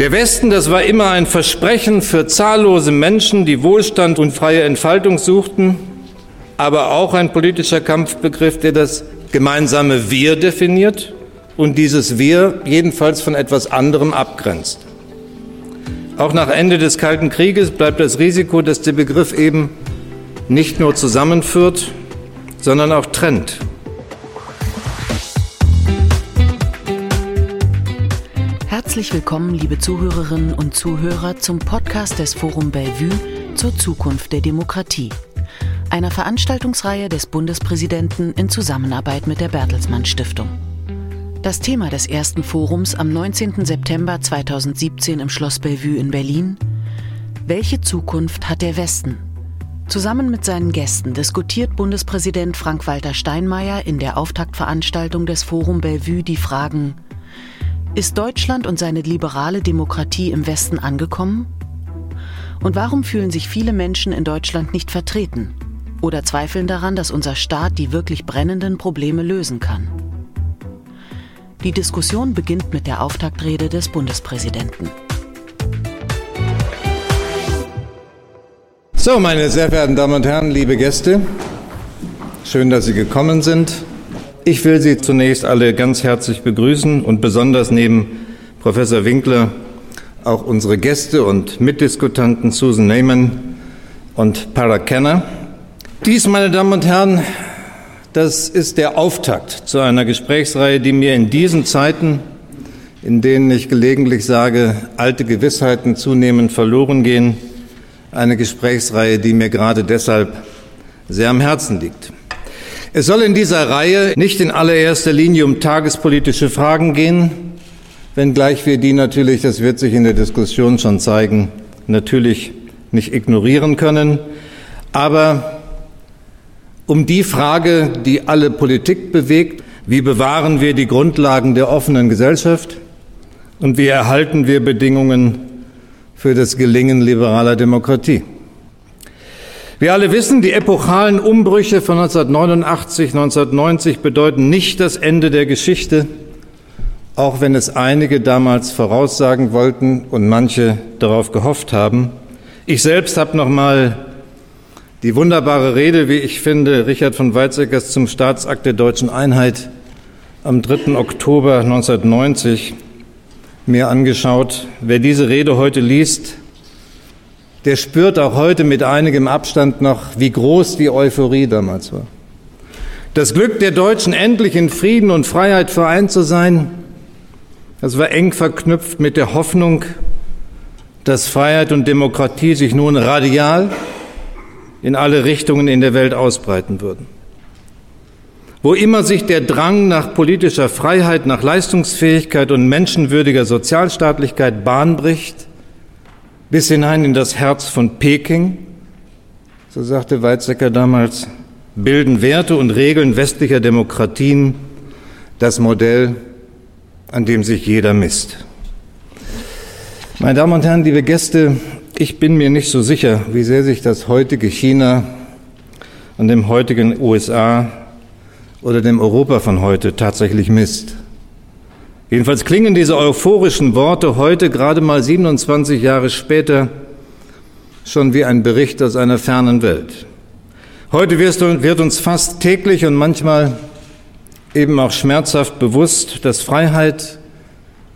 Der Westen, das war immer ein Versprechen für zahllose Menschen, die Wohlstand und freie Entfaltung suchten, aber auch ein politischer Kampfbegriff, der das gemeinsame Wir definiert und dieses Wir jedenfalls von etwas anderem abgrenzt. Auch nach Ende des Kalten Krieges bleibt das Risiko, dass der Begriff eben nicht nur zusammenführt, sondern auch trennt. Herzlich willkommen, liebe Zuhörerinnen und Zuhörer, zum Podcast des Forum Bellevue zur Zukunft der Demokratie. Einer Veranstaltungsreihe des Bundespräsidenten in Zusammenarbeit mit der Bertelsmann Stiftung. Das Thema des ersten Forums am 19. September 2017 im Schloss Bellevue in Berlin. Welche Zukunft hat der Westen? Zusammen mit seinen Gästen diskutiert Bundespräsident Frank-Walter Steinmeier in der Auftaktveranstaltung des Forum Bellevue die Fragen Ist Deutschland und seine liberale Demokratie im Westen angekommen? Und warum fühlen sich viele Menschen in Deutschland nicht vertreten oder zweifeln daran, dass unser Staat die wirklich brennenden Probleme lösen kann? Die Diskussion beginnt mit der Auftaktrede des Bundespräsidenten. So, meine sehr verehrten Damen und Herren, liebe Gäste, schön, dass Sie gekommen sind. Ich will Sie zunächst alle ganz herzlich begrüßen und besonders neben Professor Winkler auch unsere Gäste und Mitdiskutanten Susan Neyman und Para Kenner. Dies, meine Damen und Herren, das ist der Auftakt zu einer Gesprächsreihe, die mir in diesen Zeiten, in denen ich gelegentlich sage, alte Gewissheiten zunehmend verloren gehen, eine Gesprächsreihe, die mir gerade deshalb sehr am Herzen liegt. Es soll in dieser Reihe nicht in allererster Linie um tagespolitische Fragen gehen, wenngleich wir die natürlich, das wird sich in der Diskussion schon zeigen, natürlich nicht ignorieren können. Aber um die Frage, die alle Politik bewegt, wie bewahren wir die Grundlagen der offenen Gesellschaft und wie erhalten wir Bedingungen für das Gelingen liberaler Demokratie. Wir alle wissen, die epochalen Umbrüche von 1989, 1990 bedeuten nicht das Ende der Geschichte, auch wenn es einige damals voraussagen wollten und manche darauf gehofft haben. Ich selbst habe noch mal die wunderbare Rede, wie ich finde, Richard von Weizsäckers zum Staatsakt der deutschen Einheit am 3. Oktober 1990 mir angeschaut. Wer diese Rede heute liest, der spürt auch heute mit einigem Abstand noch, wie groß die Euphorie damals war. Das Glück der Deutschen, endlich in Frieden und Freiheit vereint zu sein, das war eng verknüpft mit der Hoffnung, dass Freiheit und Demokratie sich nun radial in alle Richtungen in der Welt ausbreiten würden. Wo immer sich der Drang nach politischer Freiheit, nach Leistungsfähigkeit und menschenwürdiger Sozialstaatlichkeit Bahn bricht, bis hinein in das Herz von Peking, so sagte Weizsäcker damals, bilden Werte und Regeln westlicher Demokratien das Modell, an dem sich jeder misst. Meine Damen und Herren, liebe Gäste, ich bin mir nicht so sicher, wie sehr sich das heutige China an dem heutigen USA oder dem Europa von heute tatsächlich misst. Jedenfalls klingen diese euphorischen Worte heute, gerade mal 27 Jahre später, schon wie ein Bericht aus einer fernen Welt. Heute wird uns fast täglich und manchmal eben auch schmerzhaft bewusst, dass Freiheit,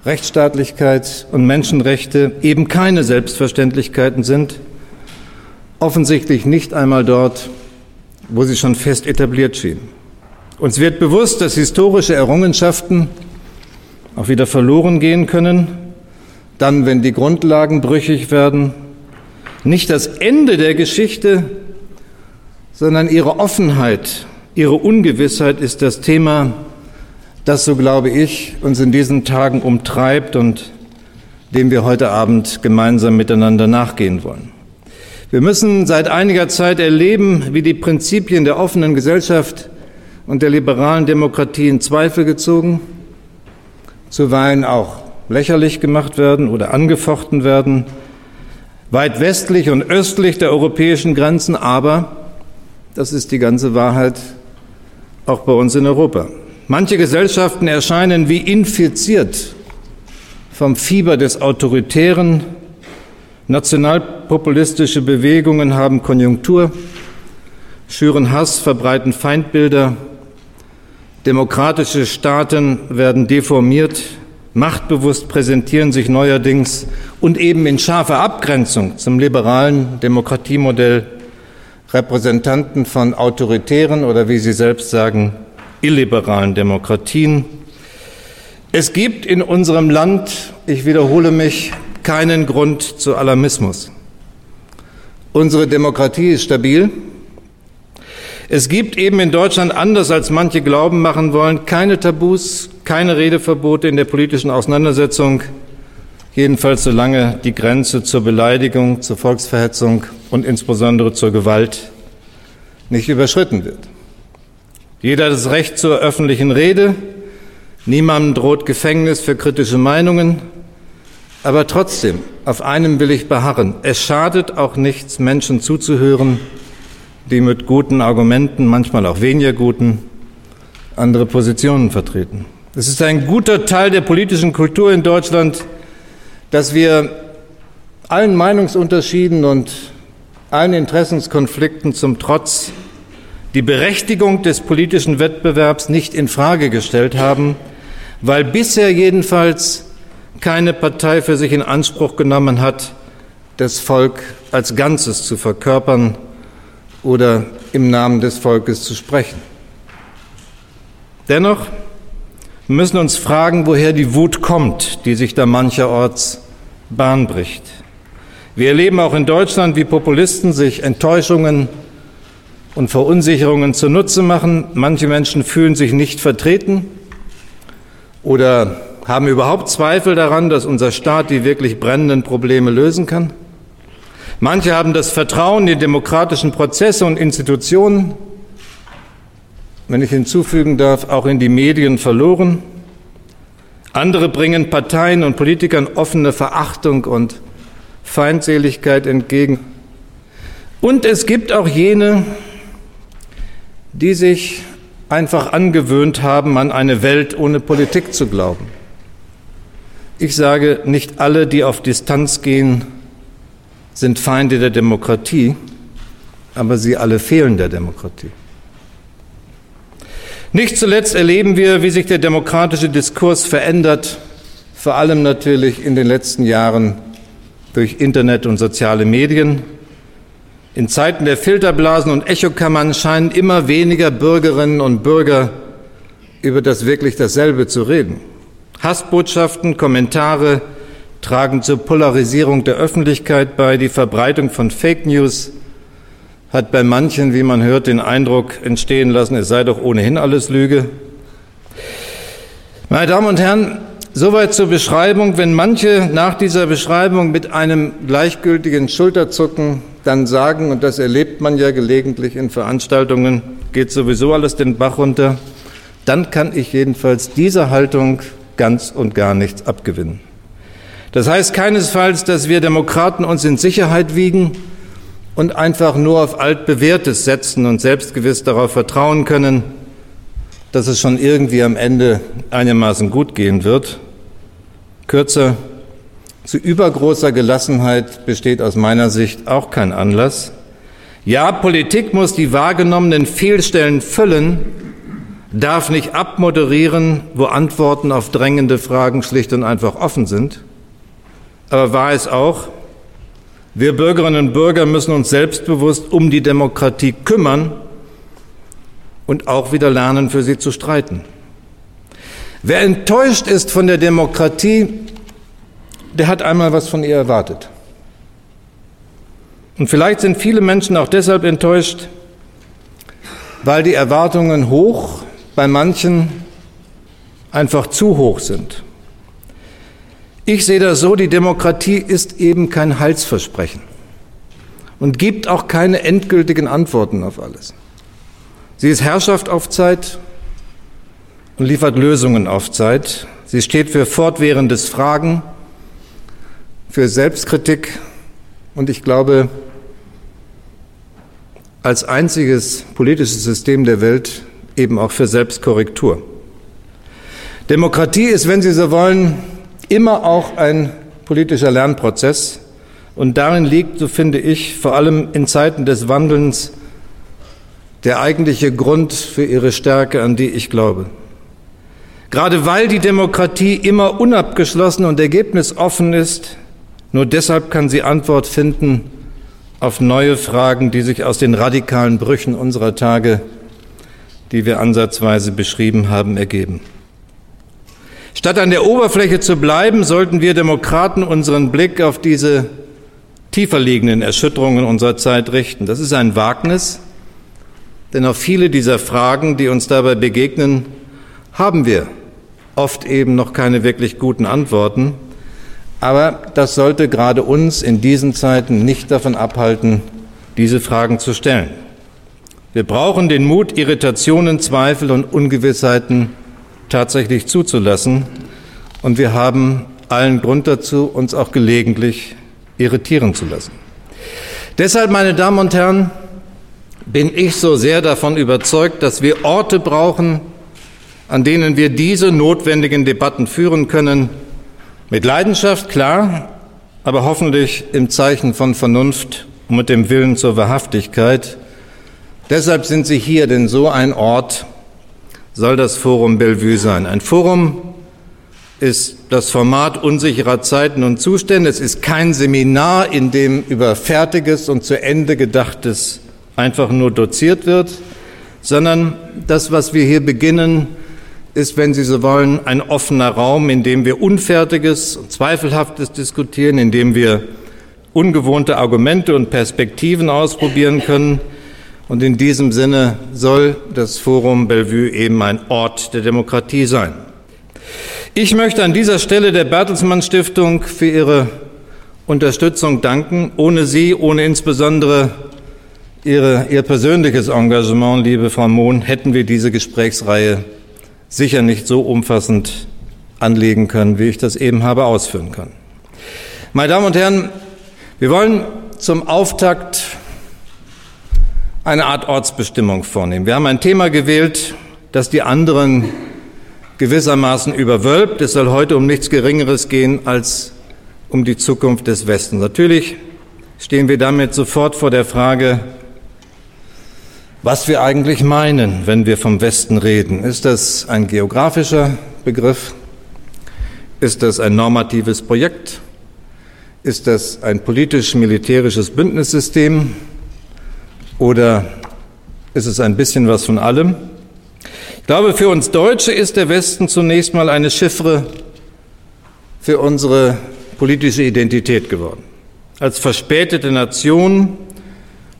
Rechtsstaatlichkeit und Menschenrechte eben keine Selbstverständlichkeiten sind, offensichtlich nicht einmal dort, wo sie schon fest etabliert schienen. Uns wird bewusst, dass historische Errungenschaften auch wieder verloren gehen können, dann, wenn die Grundlagen brüchig werden. Nicht das Ende der Geschichte, sondern ihre Offenheit, ihre Ungewissheit ist das Thema das, so glaube ich, uns in diesen Tagen umtreibt und dem wir heute Abend gemeinsam miteinander nachgehen wollen. Wir müssen seit einiger Zeit erleben, wie die Prinzipien der offenen Gesellschaft und der liberalen Demokratie in Zweifel gezogen, zuweilen auch lächerlich gemacht werden oder angefochten werden, weit westlich und östlich der europäischen Grenzen, aber, das ist die ganze Wahrheit, auch bei uns in Europa. Manche Gesellschaften erscheinen wie infiziert vom Fieber des Autoritären. Nationalpopulistische Bewegungen haben Konjunktur, schüren Hass, verbreiten Feindbilder. Demokratische Staaten werden deformiert, machtbewusst präsentieren sich neuerdings und eben in scharfer Abgrenzung zum liberalen Demokratiemodell Repräsentanten von autoritären oder wie Sie selbst sagen, illiberalen Demokratien. Es gibt in unserem Land, ich wiederhole mich, keinen Grund zu Alarmismus. Unsere Demokratie ist stabil. Es gibt eben in Deutschland, anders als manche glauben machen wollen, keine Tabus, keine Redeverbote in der politischen Auseinandersetzung, jedenfalls solange die Grenze zur Beleidigung, zur Volksverhetzung und insbesondere zur Gewalt nicht überschritten wird. Jeder hat das Recht zur öffentlichen Rede, niemandem droht Gefängnis für kritische Meinungen, aber trotzdem, auf einem will ich beharren, es schadet auch nichts, Menschen zuzuhören, die mit guten Argumenten, manchmal auch weniger guten, andere Positionen vertreten. Es ist ein guter Teil der politischen Kultur in Deutschland, dass wir allen Meinungsunterschieden und allen Interessenskonflikten zum Trotz die Berechtigung des politischen Wettbewerbs nicht in Frage gestellt haben, weil bisher jedenfalls keine Partei für sich in Anspruch genommen hat, das Volk als Ganzes zu verkörpern oder im Namen des Volkes zu sprechen. Dennoch müssen uns fragen, woher die Wut kommt, die sich da mancherorts Bahn bricht. Wir erleben auch in Deutschland, wie Populisten sich Enttäuschungen und Verunsicherungen zunutze machen. Manche Menschen fühlen sich nicht vertreten oder haben überhaupt Zweifel daran, dass unser Staat die wirklich brennenden Probleme lösen kann. Manche haben das Vertrauen in demokratischen Prozesse und Institutionen, wenn ich hinzufügen darf, auch in die Medien verloren. Andere bringen Parteien und Politikern offene Verachtung und Feindseligkeit entgegen. Und es gibt auch jene, die sich einfach angewöhnt haben, an eine Welt ohne Politik zu glauben. Ich sage, nicht alle, die auf Distanz gehen, sind Feinde der Demokratie, aber sie alle fehlen der Demokratie. Nicht zuletzt erleben wir, wie sich der demokratische Diskurs verändert, vor allem natürlich in den letzten Jahren durch Internet und soziale Medien. In Zeiten der Filterblasen und Echokammern scheinen immer weniger Bürgerinnen und Bürger über das wirklich dasselbe zu reden. Hassbotschaften, Kommentare tragen zur Polarisierung der Öffentlichkeit bei. Die Verbreitung von Fake News hat bei manchen, wie man hört, den Eindruck entstehen lassen, es sei doch ohnehin alles Lüge. Meine Damen und Herren, Soweit zur Beschreibung. Wenn manche nach dieser Beschreibung mit einem gleichgültigen Schulterzucken dann sagen, und das erlebt man ja gelegentlich in Veranstaltungen, geht sowieso alles den Bach runter, dann kann ich jedenfalls dieser Haltung ganz und gar nichts abgewinnen. Das heißt keinesfalls, dass wir Demokraten uns in Sicherheit wiegen und einfach nur auf altbewährtes setzen und selbstgewiss darauf vertrauen können, dass es schon irgendwie am Ende einigermaßen gut gehen wird. Kürzer, zu übergroßer Gelassenheit besteht aus meiner Sicht auch kein Anlass. Ja, Politik muss die wahrgenommenen Fehlstellen füllen, darf nicht abmoderieren, wo Antworten auf drängende Fragen schlicht und einfach offen sind. Aber wahr ist auch, wir Bürgerinnen und Bürger müssen uns selbstbewusst um die Demokratie kümmern und auch wieder lernen, für sie zu streiten. Wer enttäuscht ist von der Demokratie, der hat einmal was von ihr erwartet. Und vielleicht sind viele Menschen auch deshalb enttäuscht, weil die Erwartungen hoch, bei manchen einfach zu hoch sind. Ich sehe das so, die Demokratie ist eben kein Heilsversprechen und gibt auch keine endgültigen Antworten auf alles. Sie ist Herrschaft auf Zeit und liefert Lösungen auf Zeit. Sie steht für fortwährendes Fragen, für Selbstkritik und ich glaube, als einziges politisches System der Welt eben auch für Selbstkorrektur. Demokratie ist, wenn Sie so wollen, immer auch ein politischer Lernprozess. Und darin liegt, so finde ich, vor allem in Zeiten des Wandelns der eigentliche Grund für ihre Stärke, an die ich glaube. Gerade weil die Demokratie immer unabgeschlossen und ergebnisoffen ist, nur deshalb kann sie Antwort finden auf neue Fragen, die sich aus den radikalen Brüchen unserer Tage, die wir ansatzweise beschrieben haben, ergeben. Statt an der Oberfläche zu bleiben, sollten wir Demokraten unseren Blick auf diese tiefer liegenden Erschütterungen unserer Zeit richten. Das ist ein Wagnis, denn auf viele dieser Fragen, die uns dabei begegnen, haben wir oft eben noch keine wirklich guten Antworten. Aber das sollte gerade uns in diesen Zeiten nicht davon abhalten, diese Fragen zu stellen. Wir brauchen den Mut, Irritationen, Zweifel und Ungewissheiten tatsächlich zuzulassen. Und wir haben allen Grund dazu, uns auch gelegentlich irritieren zu lassen. Deshalb, meine Damen und Herren, bin ich so sehr davon überzeugt, dass wir Orte brauchen, an denen wir diese notwendigen Debatten führen können, mit Leidenschaft, klar, aber hoffentlich im Zeichen von Vernunft und mit dem Willen zur Wahrhaftigkeit. Deshalb sind Sie hier, denn so ein Ort soll das Forum Bellevue sein. Ein Forum ist das Format unsicherer Zeiten und Zustände. Es ist kein Seminar, in dem über Fertiges und zu Ende Gedachtes einfach nur doziert wird, sondern das, was wir hier beginnen, ist, wenn Sie so wollen, ein offener Raum, in dem wir Unfertiges und Zweifelhaftes diskutieren, in dem wir ungewohnte Argumente und Perspektiven ausprobieren können. Und in diesem Sinne soll das Forum Bellevue eben ein Ort der Demokratie sein. Ich möchte an dieser Stelle der Bertelsmann Stiftung für ihre Unterstützung danken. Ohne Sie, ohne insbesondere ihre, Ihr persönliches Engagement, liebe Frau Mohn, hätten wir diese Gesprächsreihe sicher nicht so umfassend anlegen können, wie ich das eben habe ausführen können. Meine Damen und Herren, wir wollen zum Auftakt eine Art Ortsbestimmung vornehmen. Wir haben ein Thema gewählt, das die anderen gewissermaßen überwölbt. Es soll heute um nichts Geringeres gehen als um die Zukunft des Westens. Natürlich stehen wir damit sofort vor der Frage, was wir eigentlich meinen, wenn wir vom Westen reden. Ist das ein geografischer Begriff? Ist das ein normatives Projekt? Ist das ein politisch-militärisches Bündnissystem? Oder ist es ein bisschen was von allem? Ich glaube, für uns Deutsche ist der Westen zunächst mal eine Chiffre für unsere politische Identität geworden. Als verspätete Nation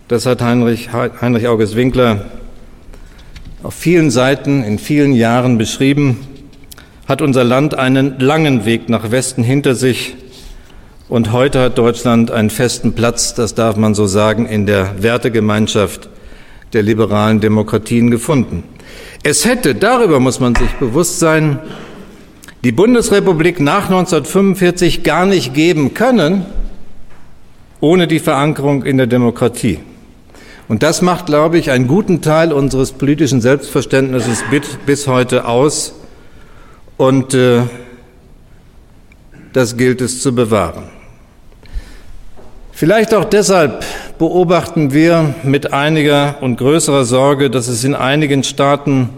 das hat Heinrich, Heinrich August Winkler auf vielen Seiten in vielen Jahren beschrieben, hat unser Land einen langen Weg nach Westen hinter sich und heute hat Deutschland einen festen Platz, das darf man so sagen, in der Wertegemeinschaft der liberalen Demokratien gefunden. Es hätte, darüber muss man sich bewusst sein, die Bundesrepublik nach 1945 gar nicht geben können, ohne die Verankerung in der Demokratie. Und das macht, glaube ich, einen guten Teil unseres politischen Selbstverständnisses bis heute aus. Und äh, das gilt es zu bewahren. Vielleicht auch deshalb beobachten wir mit einiger und größerer Sorge, dass es in einigen Staaten,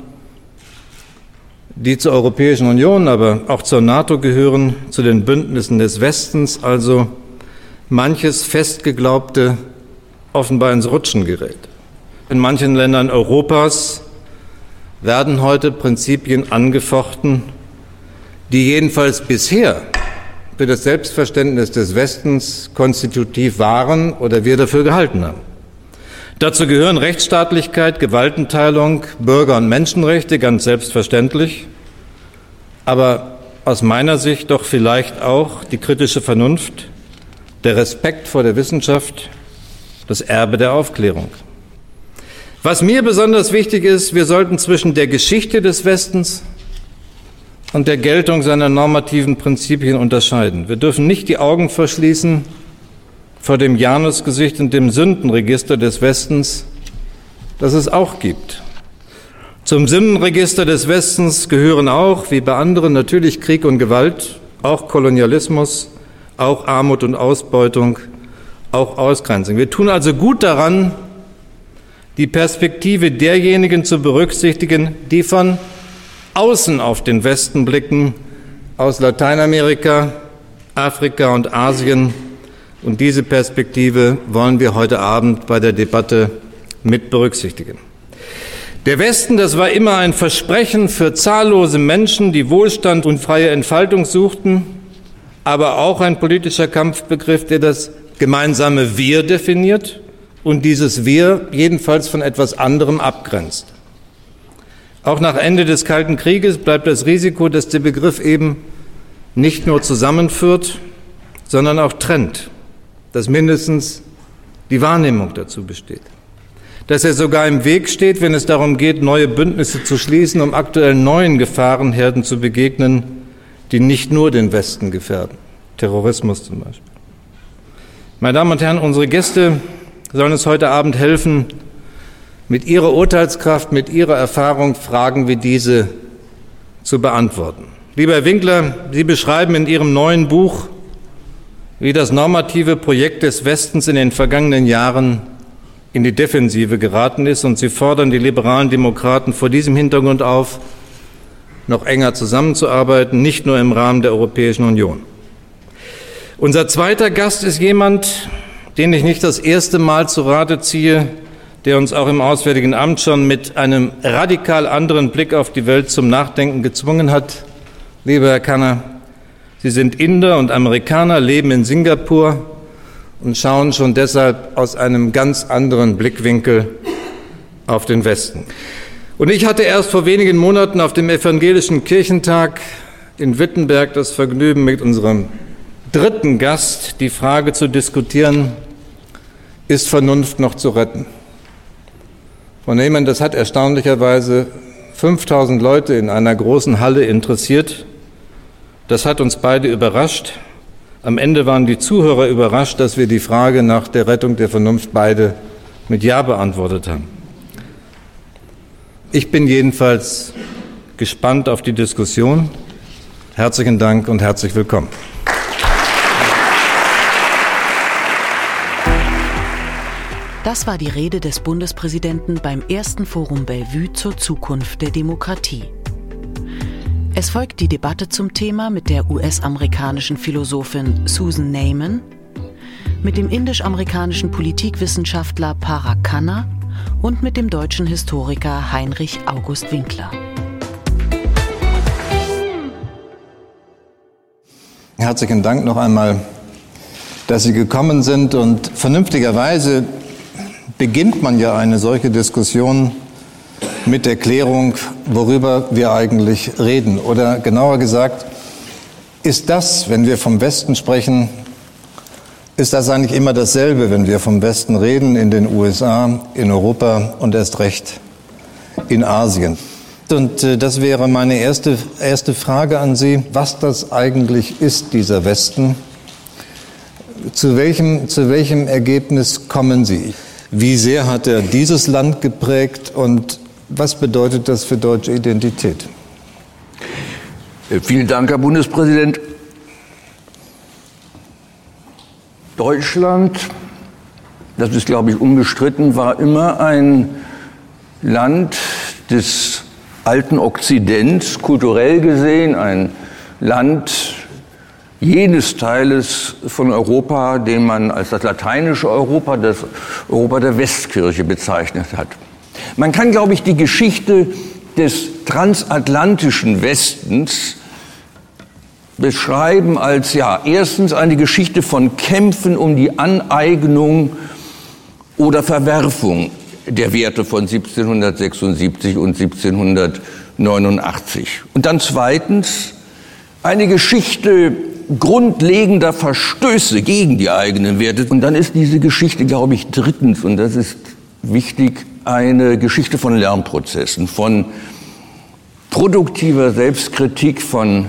die zur Europäischen Union, aber auch zur NATO gehören, zu den Bündnissen des Westens, also manches festgeglaubte offenbar ins Rutschen gerät. In manchen Ländern Europas werden heute Prinzipien angefochten, die jedenfalls bisher für das Selbstverständnis des Westens konstitutiv waren oder wir dafür gehalten haben. Dazu gehören Rechtsstaatlichkeit, Gewaltenteilung, Bürger- und Menschenrechte, ganz selbstverständlich, aber aus meiner Sicht doch vielleicht auch die kritische Vernunft, der Respekt vor der Wissenschaft, das Erbe der Aufklärung. Was mir besonders wichtig ist, wir sollten zwischen der Geschichte des Westens und der Geltung seiner normativen Prinzipien unterscheiden. Wir dürfen nicht die Augen verschließen vor dem Janusgesicht und dem Sündenregister des Westens, das es auch gibt. Zum Sündenregister des Westens gehören auch, wie bei anderen, natürlich Krieg und Gewalt, auch Kolonialismus, auch Armut und Ausbeutung, auch Ausgrenzung. Wir tun also gut daran, die Perspektive derjenigen zu berücksichtigen, die von außen auf den Westen blicken, aus Lateinamerika, Afrika und Asien. Und diese Perspektive wollen wir heute Abend bei der Debatte mit berücksichtigen. Der Westen, das war immer ein Versprechen für zahllose Menschen, die Wohlstand und freie Entfaltung suchten, aber auch ein politischer Kampfbegriff, der das gemeinsame Wir definiert und dieses Wir jedenfalls von etwas anderem abgrenzt. Auch nach Ende des Kalten Krieges bleibt das Risiko, dass der Begriff eben nicht nur zusammenführt, sondern auch trennt, dass mindestens die Wahrnehmung dazu besteht dass er sogar im Weg steht, wenn es darum geht, neue Bündnisse zu schließen, um aktuell neuen Gefahrenherden zu begegnen, die nicht nur den Westen gefährden. Terrorismus zum Beispiel. Meine Damen und Herren, unsere Gäste sollen uns heute Abend helfen, mit ihrer Urteilskraft, mit ihrer Erfahrung Fragen wie diese zu beantworten. Lieber Herr Winkler, Sie beschreiben in Ihrem neuen Buch, wie das normative Projekt des Westens in den vergangenen Jahren in die Defensive geraten ist und sie fordern die liberalen Demokraten vor diesem Hintergrund auf, noch enger zusammenzuarbeiten, nicht nur im Rahmen der Europäischen Union. Unser zweiter Gast ist jemand, den ich nicht das erste Mal zu Rate ziehe, der uns auch im Auswärtigen Amt schon mit einem radikal anderen Blick auf die Welt zum Nachdenken gezwungen hat. Lieber Herr Kanner, Sie sind Inder und Amerikaner, leben in Singapur, und schauen schon deshalb aus einem ganz anderen Blickwinkel auf den Westen. Und ich hatte erst vor wenigen Monaten auf dem Evangelischen Kirchentag in Wittenberg das Vergnügen, mit unserem dritten Gast die Frage zu diskutieren, ist Vernunft noch zu retten? Von Nehmann, das hat erstaunlicherweise 5000 Leute in einer großen Halle interessiert. Das hat uns beide überrascht. Am Ende waren die Zuhörer überrascht, dass wir die Frage nach der Rettung der Vernunft beide mit Ja beantwortet haben. Ich bin jedenfalls gespannt auf die Diskussion. Herzlichen Dank und herzlich willkommen. Das war die Rede des Bundespräsidenten beim ersten Forum Bellevue zur Zukunft der Demokratie. Es folgt die Debatte zum Thema mit der US-amerikanischen Philosophin Susan Neyman, mit dem indisch-amerikanischen Politikwissenschaftler Parag Khanna und mit dem deutschen Historiker Heinrich August Winkler. Herzlichen Dank noch einmal, dass Sie gekommen sind und vernünftigerweise beginnt man ja eine solche Diskussion mit der Klärung, worüber wir eigentlich reden. Oder genauer gesagt, ist das, wenn wir vom Westen sprechen, ist das eigentlich immer dasselbe, wenn wir vom Westen reden, in den USA, in Europa und erst recht in Asien. Und äh, das wäre meine erste, erste Frage an Sie, was das eigentlich ist, dieser Westen. Zu welchem, zu welchem Ergebnis kommen Sie? Wie sehr hat er dieses Land geprägt und was bedeutet das für deutsche Identität? Äh, vielen Dank, Herr Bundespräsident. Deutschland, das ist, glaube ich, unbestritten, war immer ein Land des alten Okzidents, kulturell gesehen, ein Land jenes Teiles von Europa, den man als das lateinische Europa, das Europa der Westkirche bezeichnet hat. Man kann, glaube ich, die Geschichte des transatlantischen Westens beschreiben als ja erstens eine Geschichte von Kämpfen um die Aneignung oder Verwerfung der Werte von 1776 und 1789. Und dann zweitens eine Geschichte grundlegender Verstöße gegen die eigenen Werte. Und dann ist diese Geschichte, glaube ich, drittens, und das ist wichtig, eine Geschichte von Lernprozessen, von produktiver Selbstkritik, von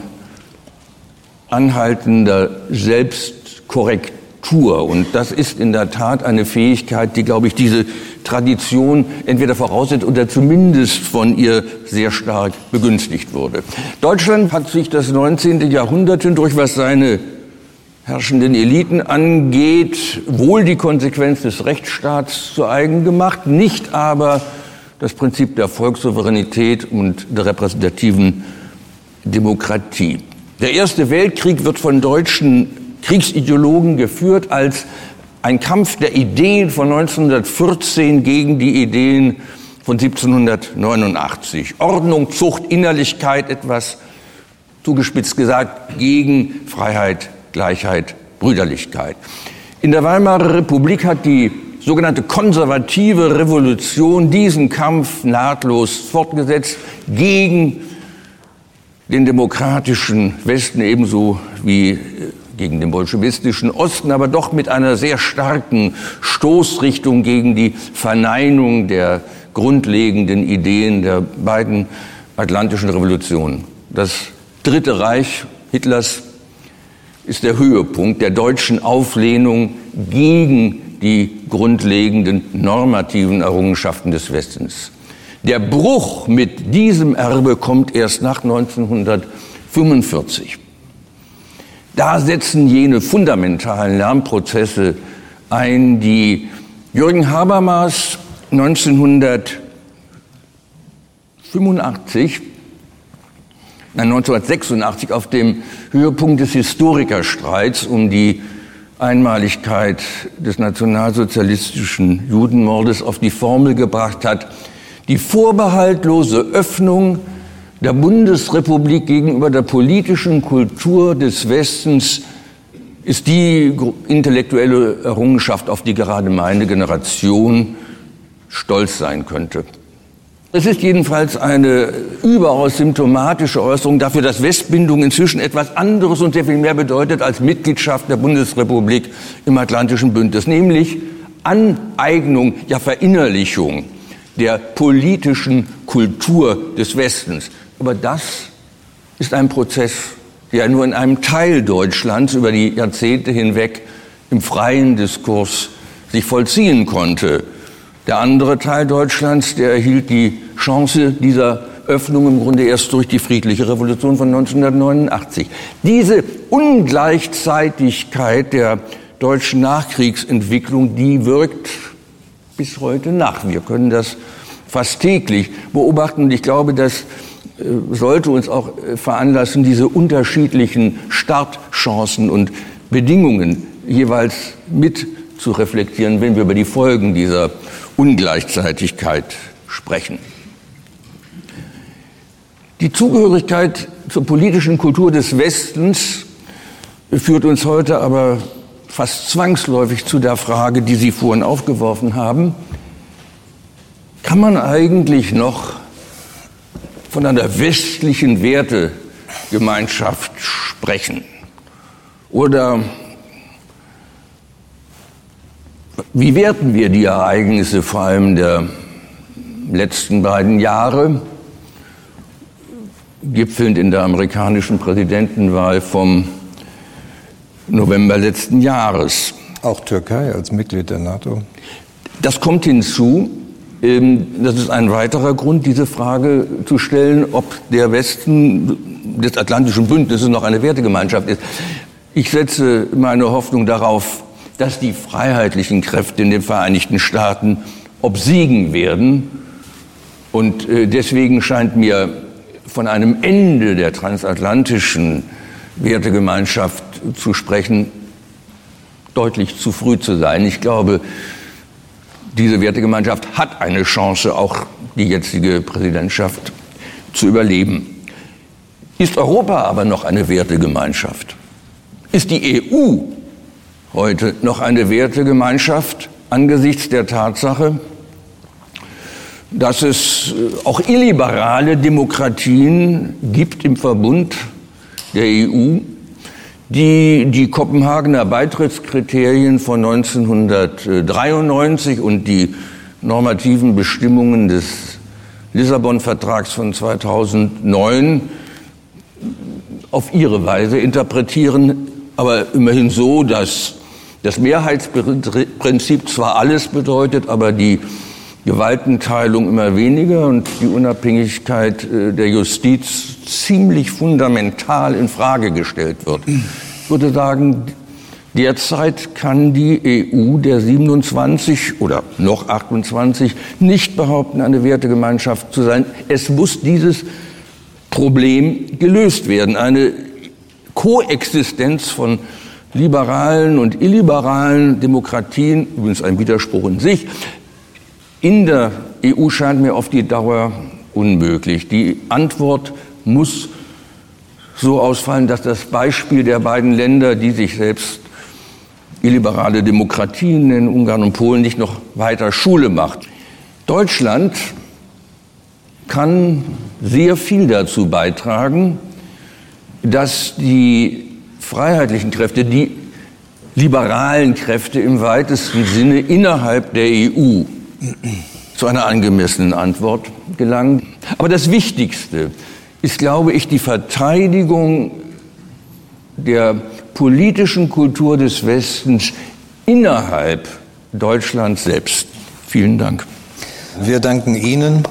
anhaltender Selbstkorrektur Kultur. Und das ist in der Tat eine Fähigkeit, die, glaube ich, diese Tradition entweder voraussetzt oder zumindest von ihr sehr stark begünstigt wurde. Deutschland hat sich das 19. Jahrhundert hindurch, was seine herrschenden Eliten angeht, wohl die Konsequenz des Rechtsstaats zu eigen gemacht, nicht aber das Prinzip der Volkssouveränität und der repräsentativen Demokratie. Der Erste Weltkrieg wird von deutschen Kriegsideologen geführt als ein Kampf der Ideen von 1914 gegen die Ideen von 1789. Ordnung, Zucht, Innerlichkeit, etwas zugespitzt gesagt, gegen Freiheit, Gleichheit, Brüderlichkeit. In der Weimarer Republik hat die sogenannte konservative Revolution diesen Kampf nahtlos fortgesetzt gegen den demokratischen Westen ebenso wie gegen den bolschewistischen Osten, aber doch mit einer sehr starken Stoßrichtung gegen die Verneinung der grundlegenden Ideen der beiden atlantischen Revolutionen. Das Dritte Reich Hitlers ist der Höhepunkt der deutschen Auflehnung gegen die grundlegenden normativen Errungenschaften des Westens. Der Bruch mit diesem Erbe kommt erst nach 1945. Da setzen jene fundamentalen Lernprozesse ein, die Jürgen Habermas 1985, nein, 1986 auf dem Höhepunkt des Historikerstreits um die Einmaligkeit des nationalsozialistischen Judenmordes auf die Formel gebracht hat, die vorbehaltlose Öffnung der Bundesrepublik gegenüber der politischen Kultur des Westens ist die intellektuelle Errungenschaft, auf die gerade meine Generation stolz sein könnte. Es ist jedenfalls eine überaus symptomatische Äußerung dafür, dass Westbindung inzwischen etwas anderes und sehr viel mehr bedeutet als Mitgliedschaft der Bundesrepublik im Atlantischen Bündnis, nämlich Aneignung, ja Verinnerlichung der politischen Kultur des Westens. Aber das ist ein Prozess, der nur in einem Teil Deutschlands über die Jahrzehnte hinweg im freien Diskurs sich vollziehen konnte. Der andere Teil Deutschlands, der erhielt die Chance dieser Öffnung im Grunde erst durch die friedliche Revolution von 1989. Diese Ungleichzeitigkeit der deutschen Nachkriegsentwicklung, die wirkt bis heute nach. Wir können das fast täglich beobachten und ich glaube, dass sollte uns auch äh, veranlassen, diese unterschiedlichen Startchancen und Bedingungen jeweils mit zu reflektieren, wenn wir über die Folgen dieser Ungleichzeitigkeit sprechen. Die Zugehörigkeit zur politischen Kultur des Westens führt uns heute aber fast zwangsläufig zu der Frage, die Sie vorhin aufgeworfen haben. Kann man eigentlich noch von einer westlichen Wertegemeinschaft sprechen? Oder wie werten wir die Ereignisse vor allem der letzten beiden Jahre, gipfelnd in der amerikanischen Präsidentenwahl vom November letzten Jahres? Auch Türkei als Mitglied der NATO? Das kommt hinzu. Ähm, das ist ein weiterer Grund, diese Frage zu stellen, ob der Westen des Atlantischen Bündnisses noch eine Wertegemeinschaft ist. Ich setze meine Hoffnung darauf, dass die freiheitlichen Kräfte in den Vereinigten Staaten obsiegen werden. Und äh, deswegen scheint mir von einem Ende der transatlantischen Wertegemeinschaft zu sprechen, deutlich zu früh zu sein. Ich glaube, diese Wertegemeinschaft hat eine Chance, auch die jetzige Präsidentschaft zu überleben. Ist Europa aber noch eine Wertegemeinschaft? Ist die EU heute noch eine Wertegemeinschaft angesichts der Tatsache, dass es äh, auch illiberale Demokratien gibt im Verbund der EU, die die Kopenhagener Beitrittskriterien von 1993 und die normativen Bestimmungen des Lissabon-Vertrags von 2009 auf ihre Weise interpretieren, aber immerhin so, dass das Mehrheitsprinzip zwar alles bedeutet, aber die Gewaltenteilung immer weniger und die Unabhängigkeit äh, der Justiz ziemlich fundamental in Frage gestellt wird. Ich würde sagen, derzeit kann die EU der 27 oder noch 28 nicht behaupten, eine Wertegemeinschaft zu sein. Es muss dieses Problem gelöst werden. Eine Koexistenz von liberalen und illiberalen Demokratien, übrigens ein Widerspruch in sich, in der EU scheint mir auf die Dauer unmöglich. Die Antwort muss so ausfallen, dass das Beispiel der beiden Länder, die sich selbst illiberale Demokratien in Ungarn und Polen, nicht noch weiter Schule macht. Deutschland kann sehr viel dazu beitragen, dass die freiheitlichen Kräfte, die liberalen Kräfte im weitesten Sinne innerhalb der EU zu einer angemessenen Antwort gelangen. Aber das Wichtigste ist, glaube ich, die Verteidigung der politischen Kultur des Westens innerhalb Deutschlands selbst. Vielen Dank. Wir danken Ihnen.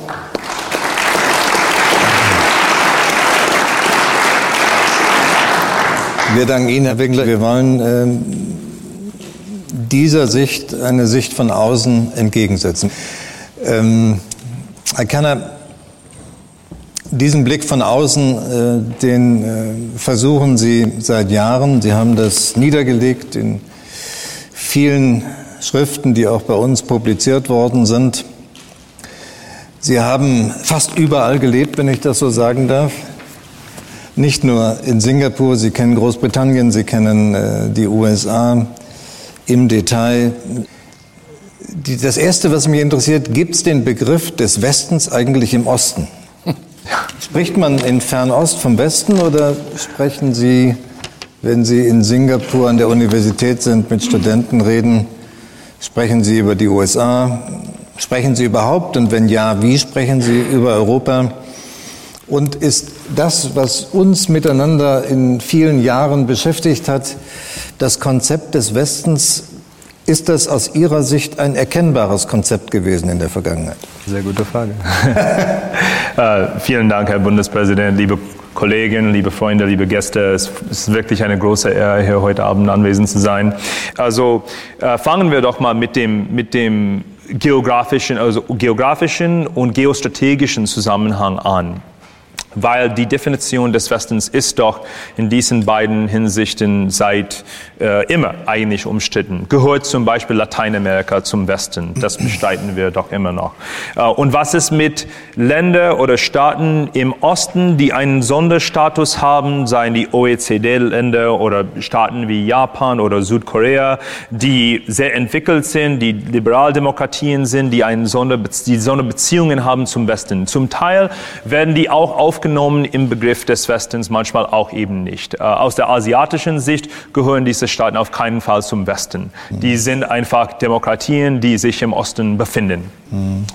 Wir danken Ihnen, Herr Winkler. Wir wollen äh, dieser Sicht eine Sicht von außen entgegensetzen. Ähm, Herr Kerner, diesen Blick von außen, äh, den äh, versuchen Sie seit Jahren. Sie haben das niedergelegt in vielen Schriften, die auch bei uns publiziert worden sind. Sie haben fast überall gelebt, wenn ich das so sagen darf. Nicht nur in Singapur, Sie kennen Großbritannien, Sie kennen äh, die USA im Detail. Das Erste, was mich interessiert, gibt es den Begriff des Westens eigentlich im Osten? Spricht man in Fernost vom Westen oder sprechen Sie, wenn Sie in Singapur an der Universität sind, mit Studenten reden, sprechen Sie über die USA? Sprechen Sie überhaupt? Und wenn ja, wie sprechen Sie über Europa? Und ist das, was uns miteinander in vielen Jahren beschäftigt hat, das Konzept des Westens, ist das aus Ihrer Sicht ein erkennbares Konzept gewesen in der Vergangenheit? Sehr gute Frage. äh, vielen Dank, Herr Bundespräsident, liebe Kollegen, liebe Freunde, liebe Gäste. Es ist wirklich eine große Ehre, hier heute Abend anwesend zu sein. Also äh, fangen wir doch mal mit dem, mit dem geografischen, also geografischen und geostrategischen Zusammenhang an weil die Definition des Westens ist doch in diesen beiden Hinsichten seit äh, immer eigentlich umstritten. Gehört zum Beispiel Lateinamerika zum Westen, das bestreiten wir doch immer noch. Äh, und was ist mit Ländern oder Staaten im Osten, die einen Sonderstatus haben, seien die OECD-Länder oder Staaten wie Japan oder Südkorea, die sehr entwickelt sind, die Liberaldemokratien sind, die, einen Sonderbe die Sonderbeziehungen haben zum Westen. Zum Teil werden die auch auf aufgenommen im Begriff des Westens, manchmal auch eben nicht. Äh, aus der asiatischen Sicht gehören diese Staaten auf keinen Fall zum Westen. Die sind einfach Demokratien, die sich im Osten befinden.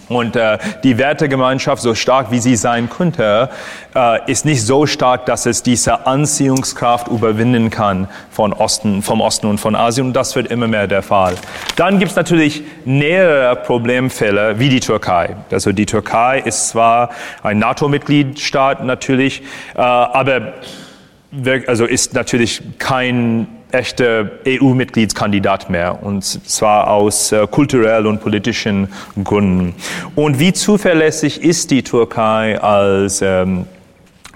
Und äh, die Wertegemeinschaft, so stark wie sie sein könnte, äh, ist nicht so stark, dass es diese Anziehungskraft überwinden kann von Osten, vom Osten und von Asien. Und das wird immer mehr der Fall. Dann gibt es natürlich nähere Problemfälle wie die Türkei. Also die Türkei ist zwar ein NATO-Mitgliedstaat, hat natürlich, äh, aber also ist natürlich kein echter EU-Mitgliedskandidat mehr, und zwar aus äh, kulturellen und politischen Gründen. Und wie zuverlässig ist die Türkei als ähm,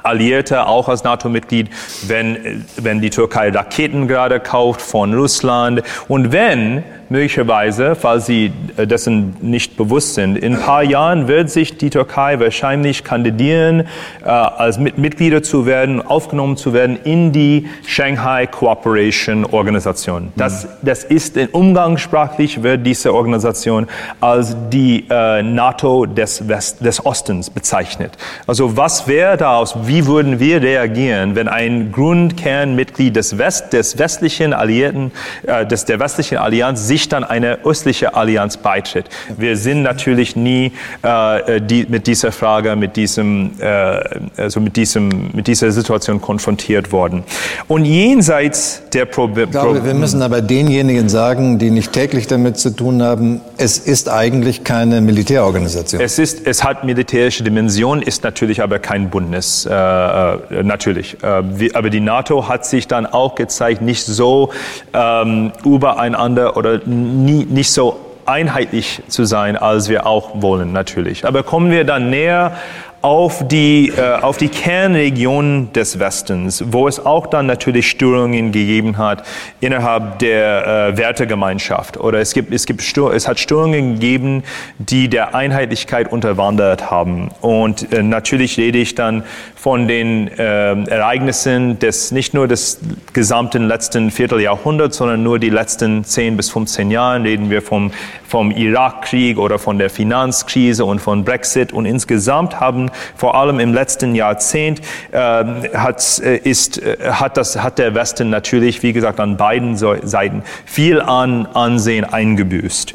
Allierte, auch als NATO-Mitglied, wenn, wenn die Türkei Raketen gerade kauft von Russland und wenn möglicherweise, falls Sie äh, dessen nicht bewusst sind, in ein paar Jahren wird sich die Türkei wahrscheinlich kandidieren, äh, als Mitglieder zu werden, aufgenommen zu werden in die Shanghai Cooperation Organisation. Das, das ist in umgangssprachlich wird diese Organisation als die äh, NATO des, West, des Ostens bezeichnet. Also was wäre daraus, wie würden wir reagieren, wenn ein Grundkernmitglied des West, des westlichen Alliierten, äh, des, der westlichen Allianz sich dann eine östliche Allianz beitritt. Wir sind natürlich nie äh, die, mit dieser Frage, mit diesem, äh, also mit diesem, mit dieser Situation konfrontiert worden. Und jenseits der Probleme. Ich glaube, wir müssen aber denjenigen sagen, die nicht täglich damit zu tun haben, es ist eigentlich keine Militärorganisation. Es ist, es hat militärische Dimension, ist natürlich aber kein Bundes, äh, äh natürlich. Äh, wie, aber die NATO hat sich dann auch gezeigt, nicht so ähm, übereinander oder nie, nicht so einheitlich zu sein, als wir auch wollen, natürlich. Aber kommen wir dann näher auf die, äh, auf die Kernregion des Westens, wo es auch dann natürlich Störungen gegeben hat innerhalb der äh, Wertegemeinschaft. Oder es, gibt, es, gibt es hat Störungen gegeben, die der Einheitlichkeit unterwandert haben. Und äh, natürlich rede ich dann von den äh, Ereignissen des, nicht nur des gesamten letzten Vierteljahrhunderts, sondern nur die letzten 10 bis 15 Jahren reden wir vom, vom Irakkrieg oder von der Finanzkrise und von Brexit. Und insgesamt haben vor allem im letzten Jahrzehnt, äh, hat, ist, äh, hat, das, hat der Westen natürlich, wie gesagt, an beiden Seiten viel an Ansehen eingebüßt.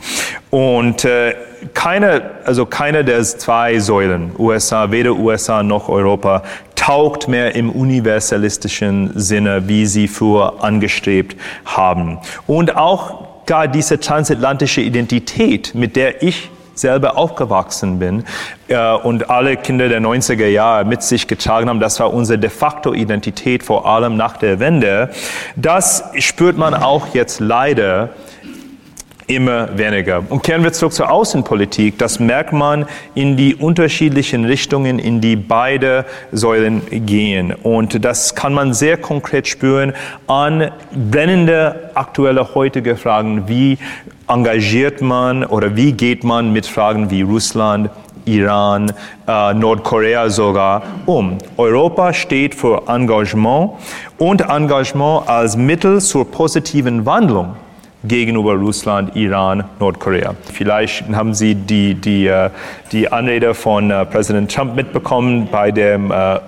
Und äh, keine, also keine der zwei Säulen, USA, weder USA noch Europa, taugt mehr im universalistischen Sinne, wie sie früher angestrebt haben. Und auch gar diese transatlantische Identität, mit der ich selber aufgewachsen bin äh, und alle Kinder der 90er Jahre mit sich getragen haben, das war unsere de facto Identität, vor allem nach der Wende, das spürt man auch jetzt leider immer weniger. Und kehren wir zurück zur Außenpolitik. Das merkt man in die unterschiedlichen Richtungen, in die beide Säulen gehen. Und das kann man sehr konkret spüren an brennende aktuelle heutige Fragen wie engagiert man oder wie geht man mit Fragen wie Russland, Iran, äh, Nordkorea sogar um. Europa steht für Engagement und Engagement als Mittel zur positiven Wandlung gegenüber Russland, Iran, Nordkorea. Vielleicht haben Sie die, die, äh, die Anrede von äh, Präsident Trump mitbekommen bei der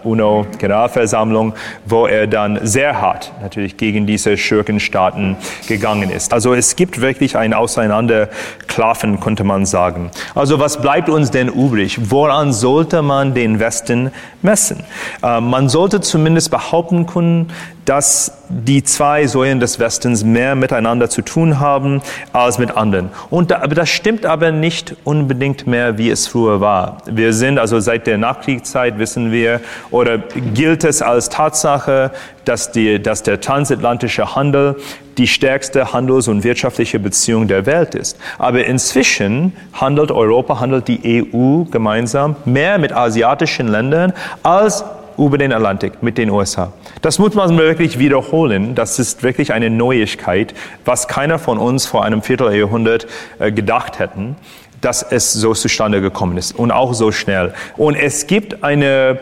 äh, UNO-Generalversammlung, wo er dann sehr hart natürlich gegen diese Schurkenstaaten gegangen ist. Also es gibt wirklich ein Auseinanderklaffen, könnte man sagen. Also was bleibt uns denn übrig? Woran sollte man den Westen messen? Man sollte zumindest behaupten können, dass die zwei Säulen des Westens mehr miteinander zu tun haben als mit anderen. Und da, aber das stimmt aber nicht unbedingt mehr, wie es früher war. Wir sind also seit der Nachkriegszeit wissen wir oder gilt es als Tatsache, dass, die, dass der transatlantische Handel die stärkste handels- und wirtschaftliche Beziehung der Welt ist. Aber inzwischen handelt Europa, handelt die EU gemeinsam mehr mit asiatischen Ländern als über den Atlantik mit den USA. Das muss man wirklich wiederholen. Das ist wirklich eine Neuigkeit, was keiner von uns vor einem Vierteljahrhundert äh, gedacht hätten, dass es so zustande gekommen ist und auch so schnell. Und es gibt eine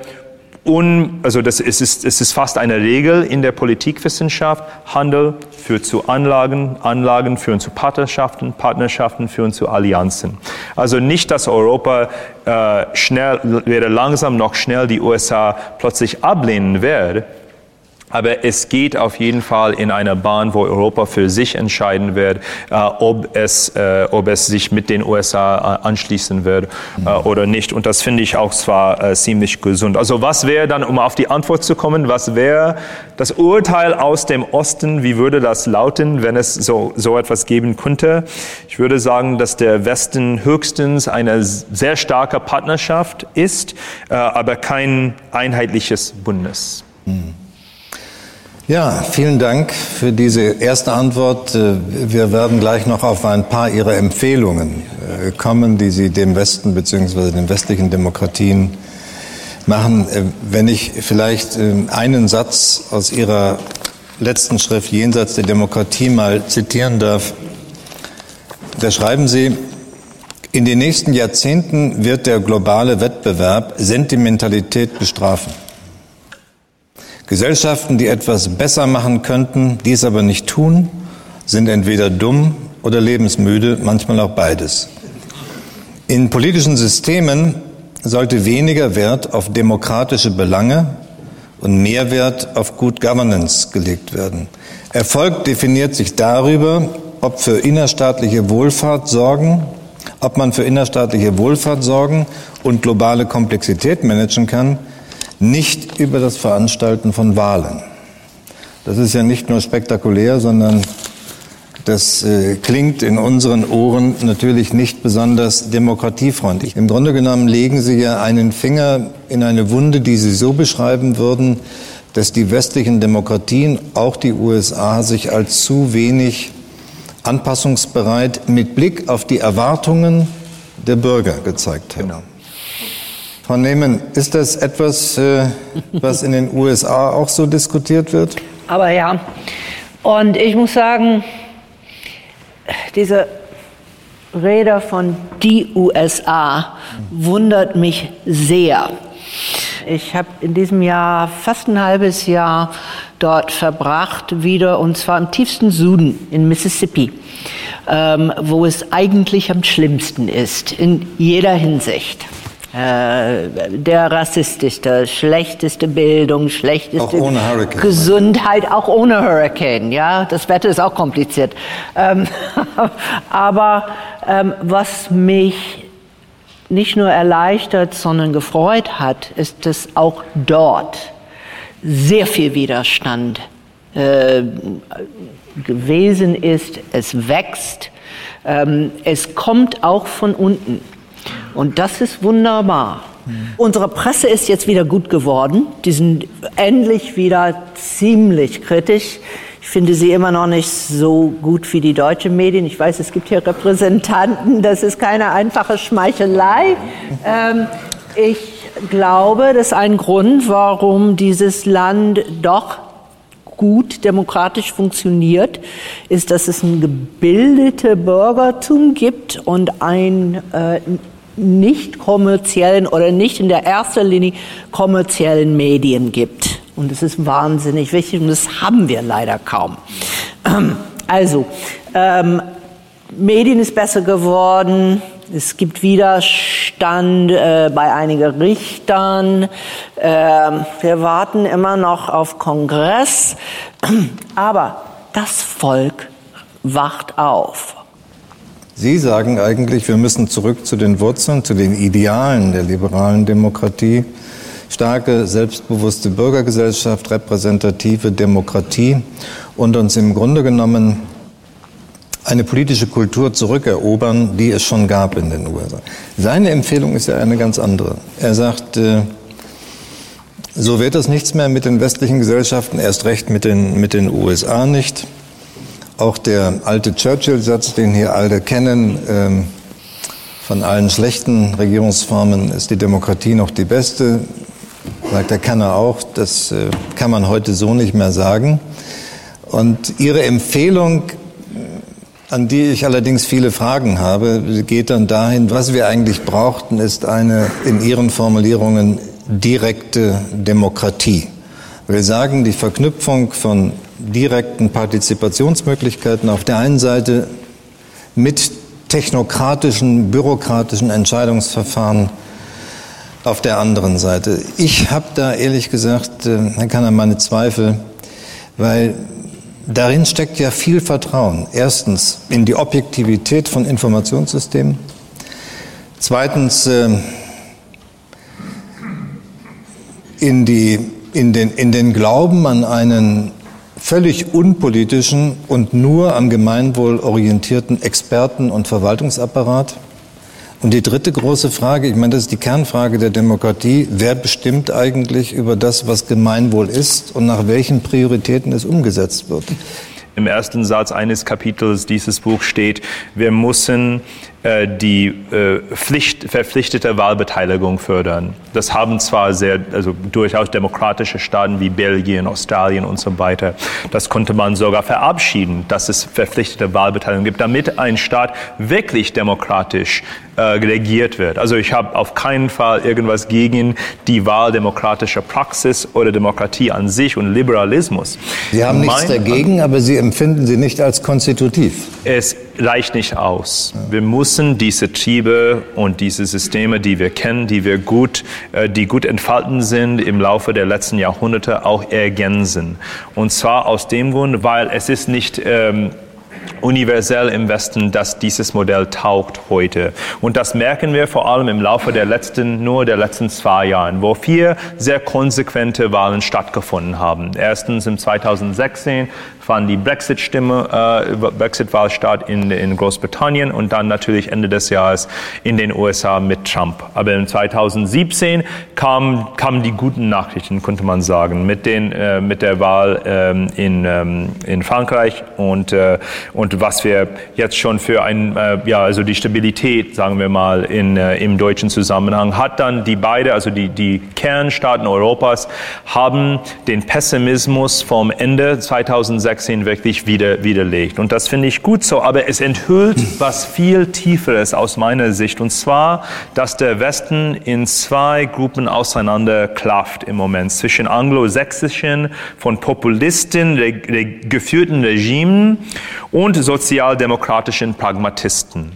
un, also das ist, ist, es ist fast eine Regel in der Politikwissenschaft. Handel führt zu Anlagen, Anlagen führen zu Partnerschaften, Partnerschaften führen zu Allianzen. Also nicht, dass Europa äh, schnell, weder langsam noch schnell die USA plötzlich ablehnen wird, aber es geht auf jeden Fall in einer Bahn, wo Europa für sich entscheiden wird, äh, ob, es, äh, ob es sich mit den USA äh, anschließen wird äh, oder nicht. Und das finde ich auch zwar äh, ziemlich gesund. Also was wäre dann, um auf die Antwort zu kommen, was wäre das Urteil aus dem Osten? Wie würde das lauten, wenn es so, so etwas geben könnte? Ich würde sagen, dass der Westen höchstens eine sehr starke Partnerschaft ist, äh, aber kein einheitliches Bundes. Mhm. Ja, vielen Dank für diese erste Antwort. Äh, wir werden gleich noch auf ein paar Ihrer Empfehlungen äh, kommen, die Sie dem Westen bzw. den westlichen Demokratien machen. Äh, wenn ich vielleicht einen Satz aus Ihrer letzten Schrift Jenseits der Demokratie mal zitieren darf. Da schreiben Sie, in den nächsten Jahrzehnten wird der globale Wettbewerb Sentimentalität bestrafen. Gesellschaften, die etwas besser machen könnten, dies aber nicht tun, sind entweder dumm oder lebensmüde, manchmal auch beides. In politischen Systemen sollte weniger Wert auf demokratische Belange und mehr Wert auf Good Governance gelegt werden. Erfolg definiert sich darüber, ob für innerstaatliche Wohlfahrt sorgen, ob man für innerstaatliche Wohlfahrt sorgen und globale Komplexität managen kann, nicht über das Veranstalten von Wahlen. Das ist ja nicht nur spektakulär, sondern das äh, klingt in unseren Ohren natürlich nicht besonders demokratiefreundlich. Im Grunde genommen legen Sie ja einen Finger in eine Wunde, die Sie so beschreiben würden, dass die westlichen Demokratien, auch die USA, sich als zu wenig anpassungsbereit mit Blick auf die Erwartungen der Bürger gezeigt haben. Genau. Frau Nehmann, ist das etwas, äh, was in den USA auch so diskutiert wird? Aber ja. Und ich muss sagen, diese Rede von die USA wundert mich sehr. Ich habe in diesem Jahr fast ein halbes Jahr dort verbracht, wieder und zwar im tiefsten Süden in Mississippi, ähm, wo es eigentlich am schlimmsten ist, in jeder Hinsicht. Äh, der rassistischste, schlechteste Bildung, schlechteste Gesundheit, auch ohne Hurricane. Ja, das Wetter ist auch kompliziert. Ähm, aber ähm, was mich nicht nur erleichtert, sondern gefreut hat, ist, dass auch dort sehr viel Widerstand äh, gewesen ist. Es wächst. Ähm, es kommt auch von unten. Und das ist wunderbar. Unsere Presse ist jetzt wieder gut geworden. Die sind endlich wieder ziemlich kritisch. Ich finde sie immer noch nicht so gut wie die deutschen Medien. Ich weiß, es gibt hier Repräsentanten. Das ist keine einfache Schmeichelei. Ähm, ich glaube, das ist ein Grund, warum dieses Land doch gut demokratisch funktioniert, ist, dass es ein gebildetes Bürgertum gibt und ein äh, nicht kommerziellen oder nicht in der ersten Linie kommerziellen Medien gibt. Und das ist wahnsinnig wichtig und das haben wir leider kaum. Also, ähm, Medien ist besser geworden. Es gibt Widerstand äh, bei einigen Richtern. Äh, wir warten immer noch auf Kongress. Aber das Volk wacht auf. Sie sagen eigentlich, wir müssen zurück zu den Wurzeln, zu den Idealen der liberalen Demokratie. Starke, selbstbewusste Bürgergesellschaft, repräsentative Demokratie und uns im Grunde genommen eine politische Kultur zurückerobern, die es schon gab in den USA. Seine Empfehlung ist ja eine ganz andere. Er sagt, äh, so wird es nichts mehr mit den westlichen Gesellschaften, erst recht mit den, mit den USA nicht. Auch der alte Churchill-Satz, den hier alle kennen, ähm, von allen schlechten Regierungsformen ist die Demokratie noch die beste, sagt der Kanner auch. Das äh, kann man heute so nicht mehr sagen. Und Ihre Empfehlung, an die ich allerdings viele Fragen habe, geht dann dahin, was wir eigentlich brauchten, ist eine in Ihren Formulierungen direkte Demokratie. Wir sagen, die Verknüpfung von direkten Partizipationsmöglichkeiten auf der einen Seite mit technokratischen, bürokratischen Entscheidungsverfahren auf der anderen Seite. Ich habe da ehrlich gesagt, äh, Herr Kanner, meine Zweifel, weil darin steckt ja viel Vertrauen. Erstens in die Objektivität von Informationssystemen. Zweitens äh, in, die, in, den, in den Glauben an einen völlig unpolitischen und nur am Gemeinwohl orientierten Experten- und Verwaltungsapparat? Und die dritte große Frage, ich meine, das ist die Kernfrage der Demokratie, wer bestimmt eigentlich über das, was Gemeinwohl ist und nach welchen Prioritäten es umgesetzt wird? Im ersten Satz eines Kapitels dieses Buchs steht, wir müssen die äh, Pflicht, verpflichtete Wahlbeteiligung fördern. Das haben zwar sehr, also durchaus demokratische Staaten wie Belgien, Australien und so weiter. Das konnte man sogar verabschieden, dass es verpflichtete Wahlbeteiligung gibt, damit ein Staat wirklich demokratisch äh, regiert wird. Also ich habe auf keinen Fall irgendwas gegen die wahldemokratische Praxis oder Demokratie an sich und Liberalismus. Sie haben nichts mein, dagegen, aber Sie empfinden sie nicht als konstitutiv. Es reicht nicht aus. Wir müssen diese Triebe und diese Systeme, die wir kennen, die wir gut, äh, die gut entfalten sind im Laufe der letzten Jahrhunderte, auch ergänzen. Und zwar aus dem Grund, weil es ist nicht ähm, universell im Westen, dass dieses Modell taugt heute. Und das merken wir vor allem im Laufe der letzten, nur der letzten zwei Jahren, wo vier sehr konsequente Wahlen stattgefunden haben. Erstens im 2016 fand die Brexit-Stimme, äh, Brexit-Wahl statt in, in Großbritannien und dann natürlich Ende des Jahres in den USA mit Trump. Aber in 2017 kamen kamen die guten Nachrichten, könnte man sagen, mit, den, äh, mit der Wahl ähm, in, ähm, in Frankreich und, äh, und was wir jetzt schon für ein, äh, ja, also die Stabilität, sagen wir mal, in, äh, im deutschen Zusammenhang, hat dann die beide, also die, die Kernstaaten Europas, haben den Pessimismus vom Ende 2016 2016 wirklich wieder, widerlegt. Und das finde ich gut so, aber es enthüllt was viel Tieferes aus meiner Sicht. Und zwar, dass der Westen in zwei Gruppen auseinanderklafft im Moment. Zwischen anglosächsischen, von Populisten geführten Regimen und sozialdemokratischen Pragmatisten.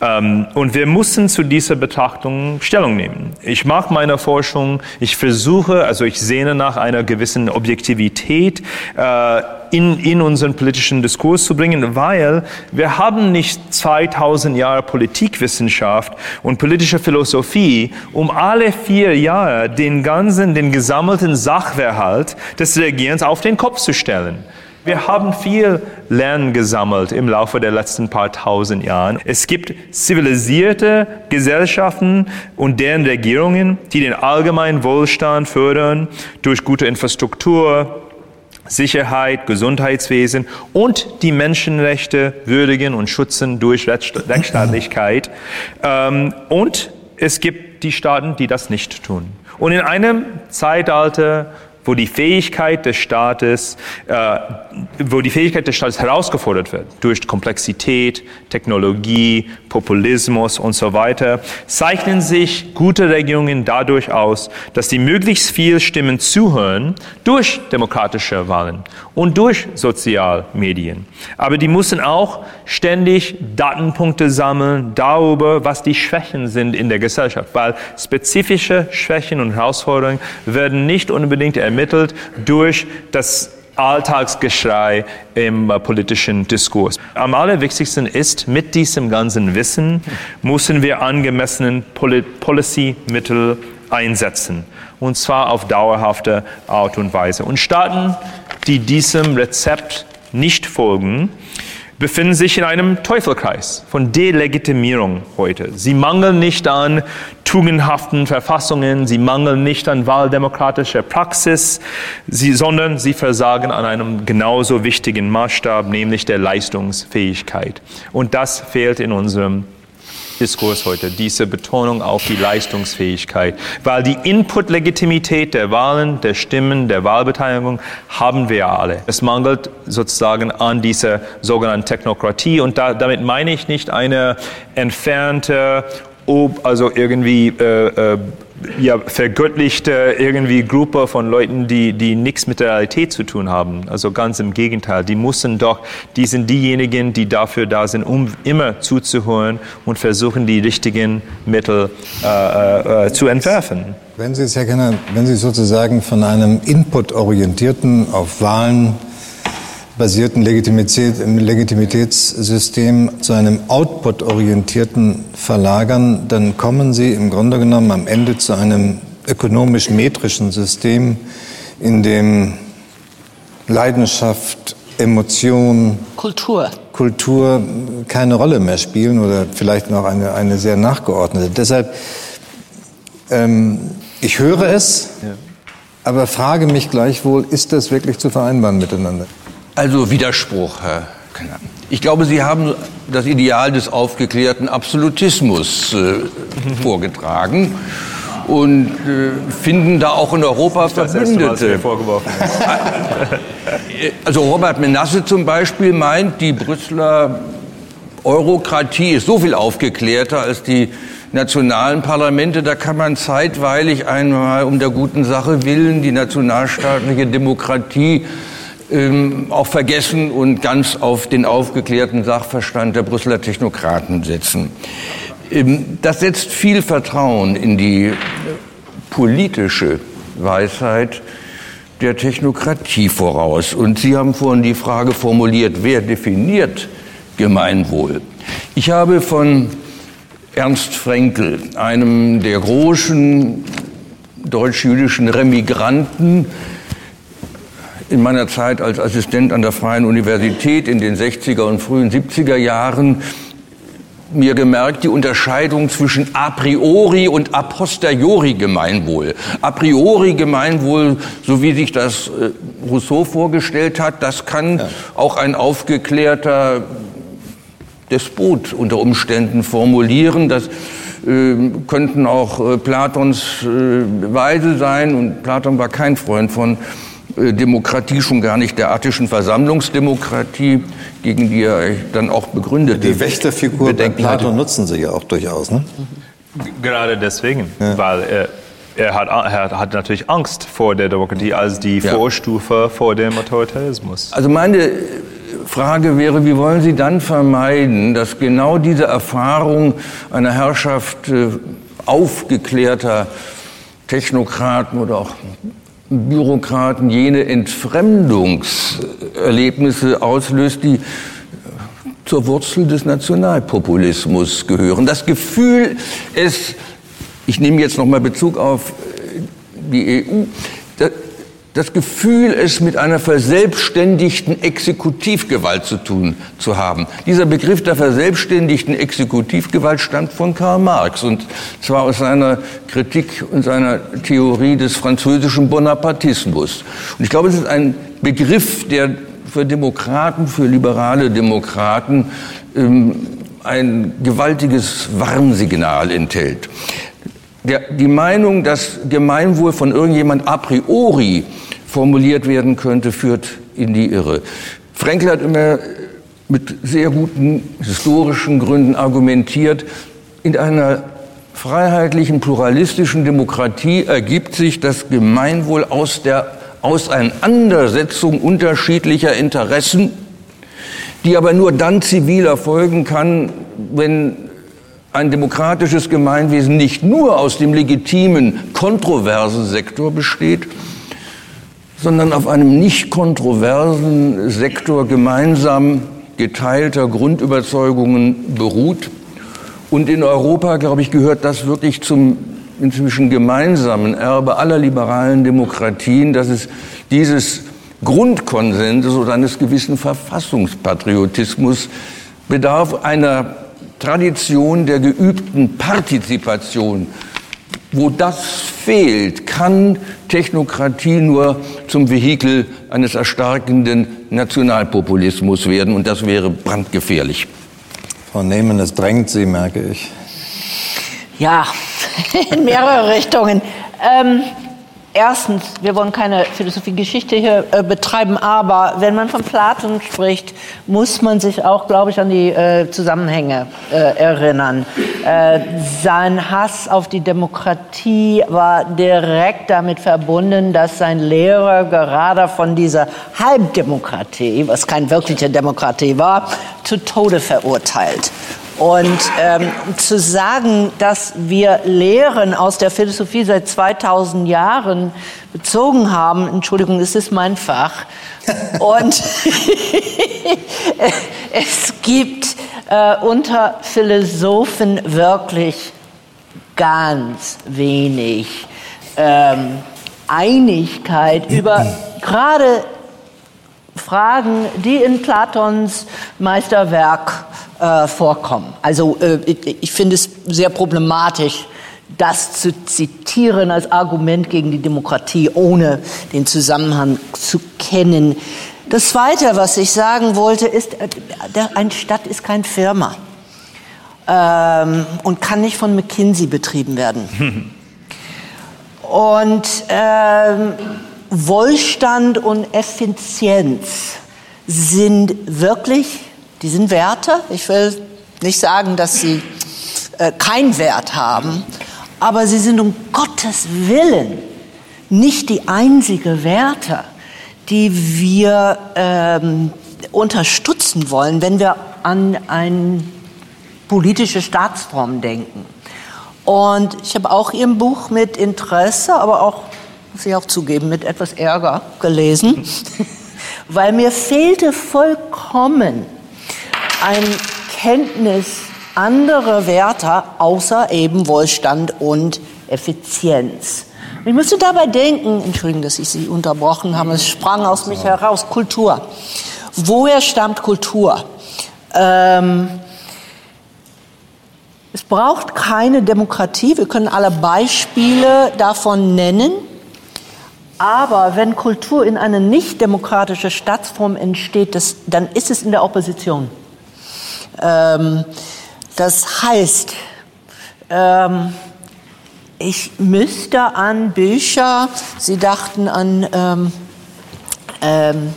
Ähm, und wir müssen zu dieser Betrachtung Stellung nehmen. Ich mache meine Forschung, ich versuche, also ich sehne nach einer gewissen Objektivität, äh, in, in unseren politischen Diskurs zu bringen, weil wir haben nicht 2000 Jahre Politikwissenschaft und politische Philosophie, um alle vier Jahre den ganzen, den gesammelten Sachverhalt des Regierens auf den Kopf zu stellen. Wir haben viel Lernen gesammelt im Laufe der letzten paar tausend Jahren. Es gibt zivilisierte Gesellschaften und deren Regierungen, die den allgemeinen Wohlstand fördern durch gute Infrastruktur, Sicherheit, Gesundheitswesen und die Menschenrechte würdigen und schützen durch Rechtsstaatlichkeit. Ähm, und es gibt die Staaten, die das nicht tun. Und in einem Zeitalter, wo die Fähigkeit des Staates, äh, wo die Fähigkeit des Staates herausgefordert wird durch Komplexität, Technologie, Populismus und so weiter, zeichnen sich gute Regierungen dadurch aus, dass sie möglichst viel Stimmen zuhören durch demokratische Wahlen und durch Sozialmedien. Aber die müssen auch ständig Datenpunkte sammeln darüber, was die Schwächen sind in der Gesellschaft, weil spezifische Schwächen und Herausforderungen werden nicht unbedingt ermittelt durch das Alltagsgeschrei im äh, politischen Diskurs. Am allerwichtigsten ist, mit diesem ganzen Wissen müssen wir angemessenen Poli Policy-Mittel einsetzen. Und zwar auf dauerhafte Art und Weise. Und Staaten, die diesem Rezept nicht folgen, befinden sich in einem Teufelkreis von Delegitimierung heute. Sie mangeln nicht an tugendhaften Verfassungen, sie mangeln nicht an wahldemokratischer Praxis, sie, sondern sie versagen an einem genauso wichtigen Maßstab, nämlich der Leistungsfähigkeit. Und das fehlt in unserem Diskurs heute, diese Betonung auf die Leistungsfähigkeit, weil die Input-Legitimität der Wahlen, der Stimmen, der Wahlbeteiligung haben wir alle. Es mangelt sozusagen an dieser sogenannten Technokratie. Und da, damit meine ich nicht eine entfernte ob also irgendwie äh, äh, ja, vergöttlichte irgendwie Gruppe von Leuten, die, die nichts mit der Realität zu tun haben. Also ganz im Gegenteil. Die müssen doch, die sind diejenigen, die dafür da sind, um immer zuzuhören und versuchen, die richtigen Mittel äh, äh, zu entwerfen. Wenn Sie, Herr Kenner, wenn Sie sozusagen von einem inputorientierten, auf Wahlen basierten Legitimität, Legitimitätssystem zu einem output-orientierten verlagern, dann kommen Sie im Grunde genommen am Ende zu einem ökonomisch-metrischen System, in dem Leidenschaft, Emotion, Kultur. Kultur keine Rolle mehr spielen oder vielleicht noch eine, eine sehr nachgeordnete. Deshalb, ähm, ich höre es, ja. aber frage mich gleichwohl, ist das wirklich zu vereinbaren miteinander? Also Widerspruch, Herr Knapp. Ich glaube, Sie haben das Ideal des aufgeklärten Absolutismus äh, vorgetragen und äh, finden da auch in Europa das Verbündete. Vorgeworfen also Robert Menasse zum Beispiel meint, die Brüsseler Eurokratie ist so viel aufgeklärter als die nationalen Parlamente. Da kann man zeitweilig einmal um der guten Sache willen die nationalstaatliche Demokratie ähm, auch vergessen und ganz auf den aufgeklärten Sachverstand der Brüsseler Technokraten setzen. Ähm, das setzt viel Vertrauen in die politische Weisheit der Technokratie voraus. Und Sie haben vorhin die Frage formuliert, wer definiert Gemeinwohl. Ich habe von Ernst Frenkel, einem der großen deutsch-jüdischen Remigranten, in meiner Zeit als Assistent an der Freien Universität in den 60er und frühen 70er Jahren mir gemerkt, die Unterscheidung zwischen a priori und a posteriori Gemeinwohl. A priori Gemeinwohl, so wie sich das äh, Rousseau vorgestellt hat, das kann ja. auch ein aufgeklärter Despot unter Umständen formulieren. Das äh, könnten auch äh, Platons äh, Weise sein und Platon war kein Freund von Demokratie, schon gar nicht der attischen Versammlungsdemokratie, gegen die er dann auch begründet. Die Wächterfigur bei Platon nutzen Sie ja auch durchaus, ne? Gerade deswegen, ja. weil er, er, hat, er hat natürlich Angst vor der Demokratie als die ja. Vorstufe vor dem Autoritarismus. Also meine Frage wäre, wie wollen Sie dann vermeiden, dass genau diese Erfahrung einer Herrschaft äh, aufgeklärter Technokraten oder auch Bürokraten jene Entfremdungserlebnisse auslöst, die zur Wurzel des Nationalpopulismus gehören. Das Gefühl, es, ich nehme jetzt noch mal Bezug auf die EU, das Gefühl, es mit einer verselbstständigten Exekutivgewalt zu tun zu haben. Dieser Begriff der verselbstständigten Exekutivgewalt stammt von Karl Marx und zwar aus seiner Kritik und seiner Theorie des französischen Bonapartismus. Und ich glaube, es ist ein Begriff, der für Demokraten, für liberale Demokraten ähm, ein gewaltiges Warnsignal enthält. Der, die Meinung, dass Gemeinwohl von irgendjemand a priori formuliert werden könnte, führt in die Irre. Frenkel hat immer mit sehr guten historischen Gründen argumentiert, in einer freiheitlichen, pluralistischen Demokratie ergibt sich das Gemeinwohl aus der Auseinandersetzung unterschiedlicher Interessen, die aber nur dann zivil erfolgen kann, wenn ein demokratisches Gemeinwesen nicht nur aus dem legitimen, kontroversen Sektor besteht, sondern auf einem nicht kontroversen Sektor gemeinsam geteilter Grundüberzeugungen beruht. Und in Europa, glaube ich, gehört das wirklich zum inzwischen gemeinsamen Erbe aller liberalen Demokratien, dass es dieses Grundkonsenses oder eines gewissen Verfassungspatriotismus bedarf einer Tradition der geübten Partizipation. Wo das fehlt, kann Technokratie nur zum Vehikel eines erstarkenden Nationalpopulismus werden und das wäre brandgefährlich. Frau Nehmann, es drängt Sie, merke ich. Ja, in mehrere Richtungen. Ähm, Erstens, wir wollen keine Philosophie-Geschichte hier äh, betreiben, aber wenn man von Platon spricht, muss man sich auch, glaube ich, an die äh, Zusammenhänge äh, erinnern. Äh, sein Hass auf die Demokratie war direkt damit verbunden, dass sein Lehrer gerade von dieser Halbdemokratie, was keine wirkliche Demokratie war, zu Tode verurteilt. Und ähm, zu sagen, dass wir Lehren aus der Philosophie seit 2000 Jahren bezogen haben, Entschuldigung, es ist mein Fach. Und es gibt äh, unter Philosophen wirklich ganz wenig ähm, Einigkeit über gerade Fragen, die in Platons Meisterwerk äh, vorkommen. Also äh, ich, ich finde es sehr problematisch, das zu zitieren als Argument gegen die Demokratie, ohne den Zusammenhang zu kennen. Das Zweite, was ich sagen wollte, ist, äh, eine Stadt ist keine Firma ähm, und kann nicht von McKinsey betrieben werden. und ähm, Wohlstand und Effizienz sind wirklich die sind Werte. Ich will nicht sagen, dass sie äh, keinen Wert haben, aber sie sind um Gottes Willen nicht die einzige Werte, die wir ähm, unterstützen wollen, wenn wir an eine politische Staatsform denken. Und ich habe auch Ihr Buch mit Interesse, aber auch, muss ich auch zugeben, mit etwas Ärger gelesen, weil mir fehlte vollkommen ein Kenntnis anderer Werte außer eben Wohlstand und Effizienz. Ich müsste dabei denken, Entschuldigung, dass ich Sie unterbrochen habe, es sprang aus mich heraus, Kultur. Woher stammt Kultur? Ähm, es braucht keine Demokratie, wir können alle Beispiele davon nennen, aber wenn Kultur in eine nicht demokratische Staatsform entsteht, das, dann ist es in der Opposition. Ähm, das heißt, ähm, ich müsste an Bücher, Sie dachten an ähm, ähm,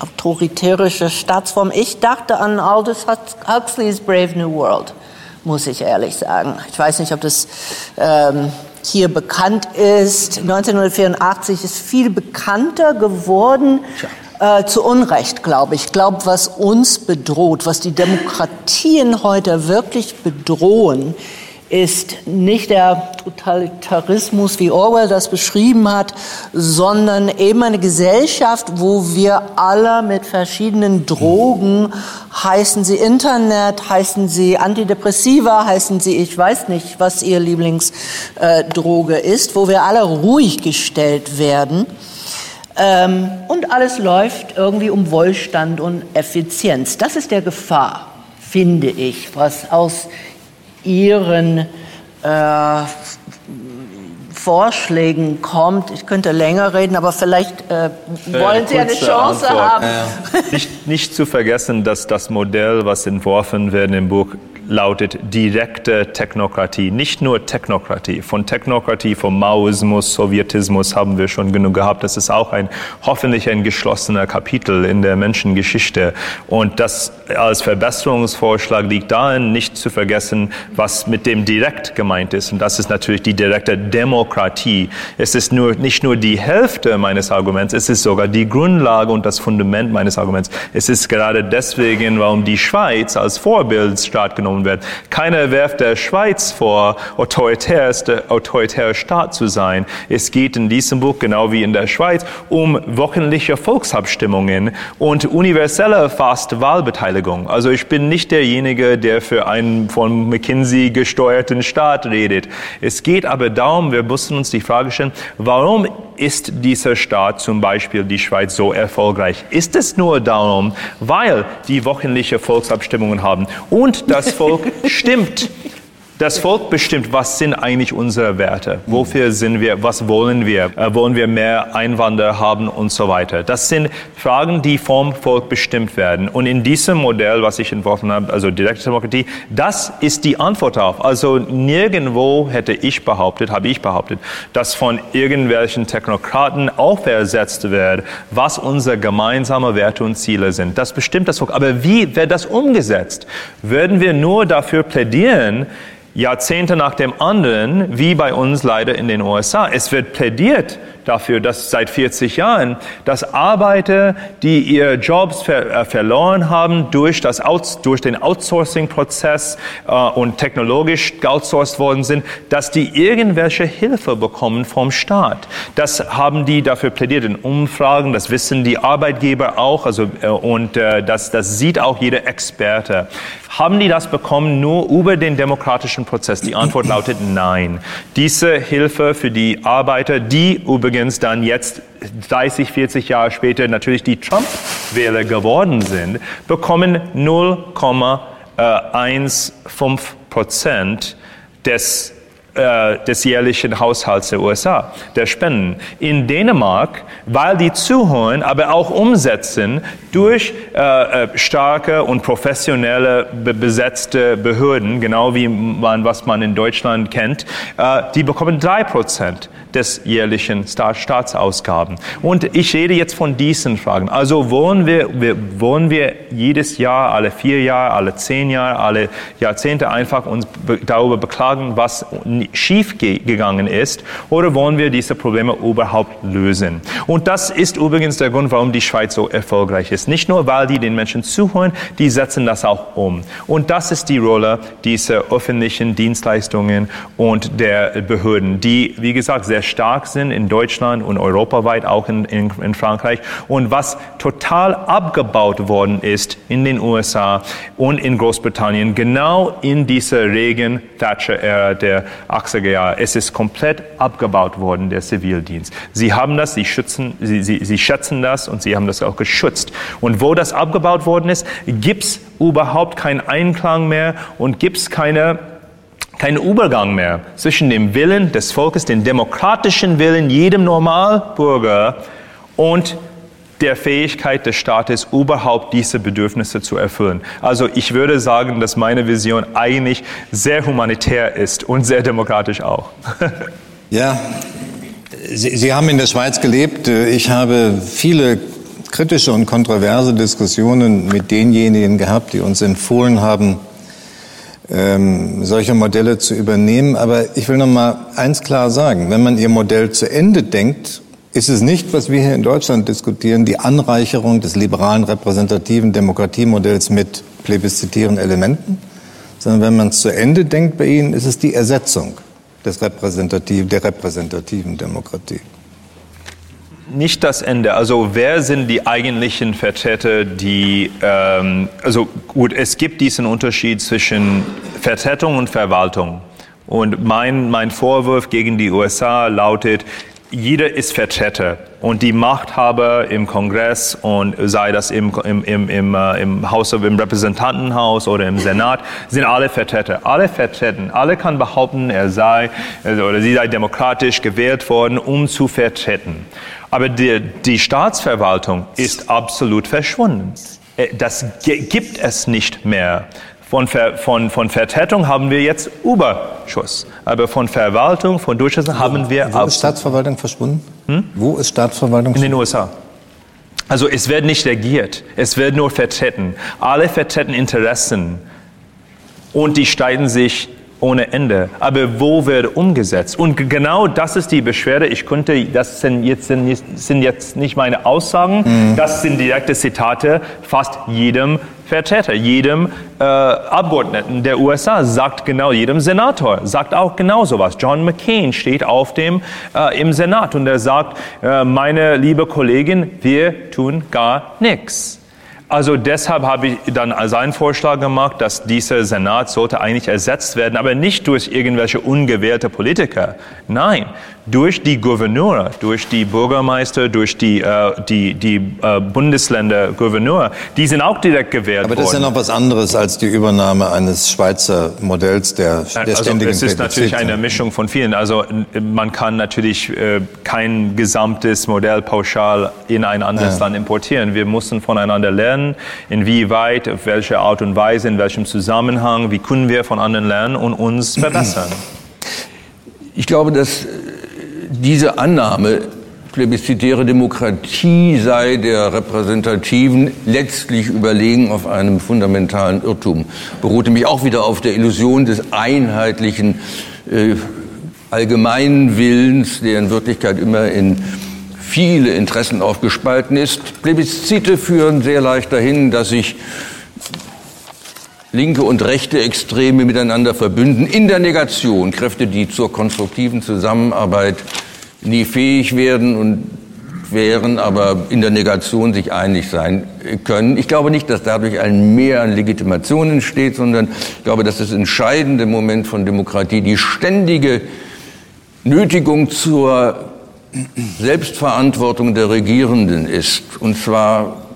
autoritärische Staatsform, ich dachte an Aldous Huxleys Brave New World, muss ich ehrlich sagen. Ich weiß nicht, ob das ähm, hier bekannt ist. 1984 ist viel bekannter geworden. Äh, zu Unrecht, glaube ich. Ich glaube, was uns bedroht, was die Demokratien heute wirklich bedrohen, ist nicht der Totalitarismus, wie Orwell das beschrieben hat, sondern eben eine Gesellschaft, wo wir alle mit verschiedenen Drogen, heißen sie Internet, heißen sie Antidepressiva, heißen sie, ich weiß nicht, was ihr Lieblingsdroge ist, wo wir alle ruhig gestellt werden. Ähm, und alles läuft irgendwie um Wohlstand und Effizienz. Das ist der Gefahr, finde ich, was aus Ihren äh, Vorschlägen kommt. Ich könnte länger reden, aber vielleicht äh, wollen Sie eine Chance Antwort. haben. Ja. Nicht, nicht zu vergessen, dass das Modell, was entworfen wird im Buch, lautet direkte Technokratie, nicht nur Technokratie. Von Technokratie, vom Maoismus, Sowjetismus haben wir schon genug gehabt. Das ist auch ein hoffentlich ein geschlossener Kapitel in der Menschengeschichte. Und das als Verbesserungsvorschlag liegt darin, nicht zu vergessen, was mit dem direkt gemeint ist. Und das ist natürlich die direkte Demokratie. Es ist nur, nicht nur die Hälfte meines Arguments, es ist sogar die Grundlage und das Fundament meines Arguments. Es ist gerade deswegen, warum die Schweiz als Vorbildstaat genommen genommen wird. Keiner werft der Schweiz vor, autoritärster autoritärer Staat zu sein. Es geht in diesem Buch, genau wie in der Schweiz, um wöchentliche Volksabstimmungen und universelle fast Wahlbeteiligung. Also ich bin nicht derjenige, der für einen von McKinsey gesteuerten Staat redet. Es geht aber darum, wir müssen uns die Frage stellen, warum ist dieser Staat, zum Beispiel die Schweiz, so erfolgreich? Ist es nur darum, weil die wöchentliche Volksabstimmungen haben und das Volk stimmt? Das Volk bestimmt, was sind eigentlich unsere Werte? Wofür sind wir? Was wollen wir? Äh, wollen wir mehr Einwanderer haben und so weiter? Das sind Fragen, die vom Volk bestimmt werden. Und in diesem Modell, was ich entworfen habe, also direkte Demokratie, das ist die Antwort darauf. Also nirgendwo hätte ich behauptet, habe ich behauptet, dass von irgendwelchen Technokraten aufersetzt wird, was unsere gemeinsamen Werte und Ziele sind. Das bestimmt das Volk. Aber wie wird das umgesetzt? Würden wir nur dafür plädieren, Jahrzehnte nach dem anderen, wie bei uns leider in den USA. Es wird plädiert dafür, dass seit 40 Jahren, dass Arbeiter, die ihre Jobs ver äh, verloren haben durch, das Out durch den Outsourcing-Prozess äh, und technologisch outsourced worden sind, dass die irgendwelche Hilfe bekommen vom Staat. Das haben die dafür plädiert in Umfragen, das wissen die Arbeitgeber auch, also, äh, und äh, das, das sieht auch jeder Experte. Haben die das bekommen nur über den demokratischen Prozess? Die Antwort lautet nein. Diese Hilfe für die Arbeiter, die übrigens dann jetzt 30, 40 Jahre später natürlich die Trump-Wähler geworden sind, bekommen 0,15 Prozent des äh, des jährlichen Haushalts der USA, der Spenden. In Dänemark, weil die zuhören, aber auch umsetzen durch äh, äh starke und professionelle be besetzte Behörden, genau wie man, was man in Deutschland kennt, äh, die bekommen drei Prozent des jährlichen Staatsausgaben. Und ich rede jetzt von diesen Fragen. Also wollen wir, wir, wollen wir jedes Jahr, alle vier Jahre, alle zehn Jahre, alle Jahrzehnte einfach uns darüber beklagen, was schief gegangen ist oder wollen wir diese Probleme überhaupt lösen? Und das ist übrigens der Grund, warum die Schweiz so erfolgreich ist. Nicht nur, weil die den Menschen zuhören, die setzen das auch um. Und das ist die Rolle dieser öffentlichen Dienstleistungen und der Behörden, die, wie gesagt, sehr stark sind in Deutschland und europaweit, auch in, in, in Frankreich. Und was total abgebaut worden ist in den USA und in Großbritannien, genau in dieser regen Thatcher-Ära der 80er Jahre. Es ist komplett abgebaut worden, der Zivildienst. Sie haben das, sie, schützen, sie, sie, sie schätzen das und sie haben das auch geschützt. Und wo das abgebaut worden ist, gibt es überhaupt keinen Einklang mehr und gibt es keine kein Übergang mehr zwischen dem Willen des Volkes, dem demokratischen Willen jedem Normalbürger und der Fähigkeit des Staates, überhaupt diese Bedürfnisse zu erfüllen. Also ich würde sagen, dass meine Vision eigentlich sehr humanitär ist und sehr demokratisch auch. ja, Sie, Sie haben in der Schweiz gelebt. Ich habe viele kritische und kontroverse Diskussionen mit denjenigen gehabt, die uns empfohlen haben, ähm, solche Modelle zu übernehmen. Aber ich will noch mal eins klar sagen: Wenn man Ihr Modell zu Ende denkt ist es nicht, was wir hier in Deutschland diskutieren, die Anreicherung des liberalen repräsentativen Demokratiemodells mit plebiszitären Elementen, sondern wenn man es zu Ende denkt bei Ihnen, ist es die Ersetzung des repräsentativen, der repräsentativen Demokratie. Nicht das Ende. Also wer sind die eigentlichen Vertreter, die, ähm, also gut, es gibt diesen Unterschied zwischen Vertretung und Verwaltung. Und mein, mein Vorwurf gegen die USA lautet, jeder ist Vertreter und die Machthaber im Kongress und sei das im, im, im, im, äh, im, Haus, im Repräsentantenhaus oder im Senat, sind alle Vertreter. Alle vertreten. Alle kann behaupten, er sei also, oder sie sei demokratisch gewählt worden, um zu vertreten. Aber die, die Staatsverwaltung ist absolut verschwunden. Äh, das gibt es nicht mehr. Von, Ver, von, von Vertretung haben wir jetzt Überschuss. Aber von Verwaltung, von Durchsetzung haben wir... Wo ist Staatsverwaltung verschwunden? Hm? Wo ist Staatsverwaltung In den USA. Also es wird nicht regiert, es wird nur vertreten. Alle vertreten Interessen und die streiten sich ohne Ende. Aber wo wird umgesetzt? Und genau das ist die Beschwerde. Ich könnte, das sind jetzt, sind jetzt nicht meine Aussagen, mhm. das sind direkte Zitate fast jedem Vertreter, jedem äh, Abgeordneten der USA sagt genau, jedem Senator sagt auch genau sowas. John McCain steht auf dem äh, im Senat und er sagt, äh, meine liebe Kollegin, wir tun gar nichts. Also deshalb habe ich dann seinen Vorschlag gemacht, dass dieser Senat sollte eigentlich ersetzt werden, aber nicht durch irgendwelche ungewählte Politiker. Nein, durch die Gouverneure, durch die Bürgermeister, durch die, äh, die, die äh, Bundesländer Gouverneure. Die sind auch direkt gewählt worden. Aber das worden. ist ja noch was anderes als die Übernahme eines Schweizer Modells der, der also ständigen Es ist natürlich eine Mischung von vielen. Also man kann natürlich äh, kein gesamtes Modell pauschal in ein anderes ja. Land importieren. Wir müssen voneinander lernen, inwieweit, auf welche Art und Weise, in welchem Zusammenhang, wie können wir von anderen lernen und uns verbessern. Ich glaube, dass diese Annahme, plebiszitäre Demokratie sei der repräsentativen letztlich überlegen auf einem fundamentalen Irrtum, beruhte mich auch wieder auf der Illusion des einheitlichen äh, allgemeinen Willens, der in Wirklichkeit immer in viele Interessen aufgespalten ist. Plebiszite führen sehr leicht dahin, dass sich linke und rechte Extreme miteinander verbünden, in der Negation Kräfte, die zur konstruktiven Zusammenarbeit nie fähig werden und wären, aber in der Negation sich einig sein können. Ich glaube nicht, dass dadurch ein Mehr an Legitimation entsteht, sondern ich glaube, dass das entscheidende Moment von Demokratie die ständige Nötigung zur Selbstverantwortung der Regierenden ist. Und zwar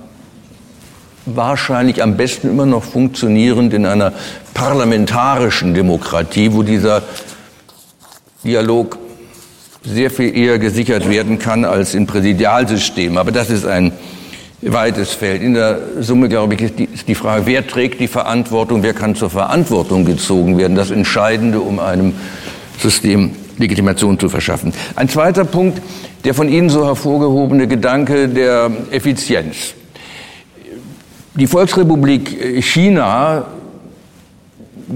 wahrscheinlich am besten immer noch funktionierend in einer parlamentarischen Demokratie, wo dieser Dialog sehr viel eher gesichert werden kann als in Präsidialsystemen. Aber das ist ein weites Feld. In der Summe, glaube ich, ist die, ist die Frage, wer trägt die Verantwortung, wer kann zur Verantwortung gezogen werden, das Entscheidende, um einem System Legitimation zu verschaffen. Ein zweiter Punkt, der von Ihnen so hervorgehobene Gedanke der Effizienz. Die Volksrepublik China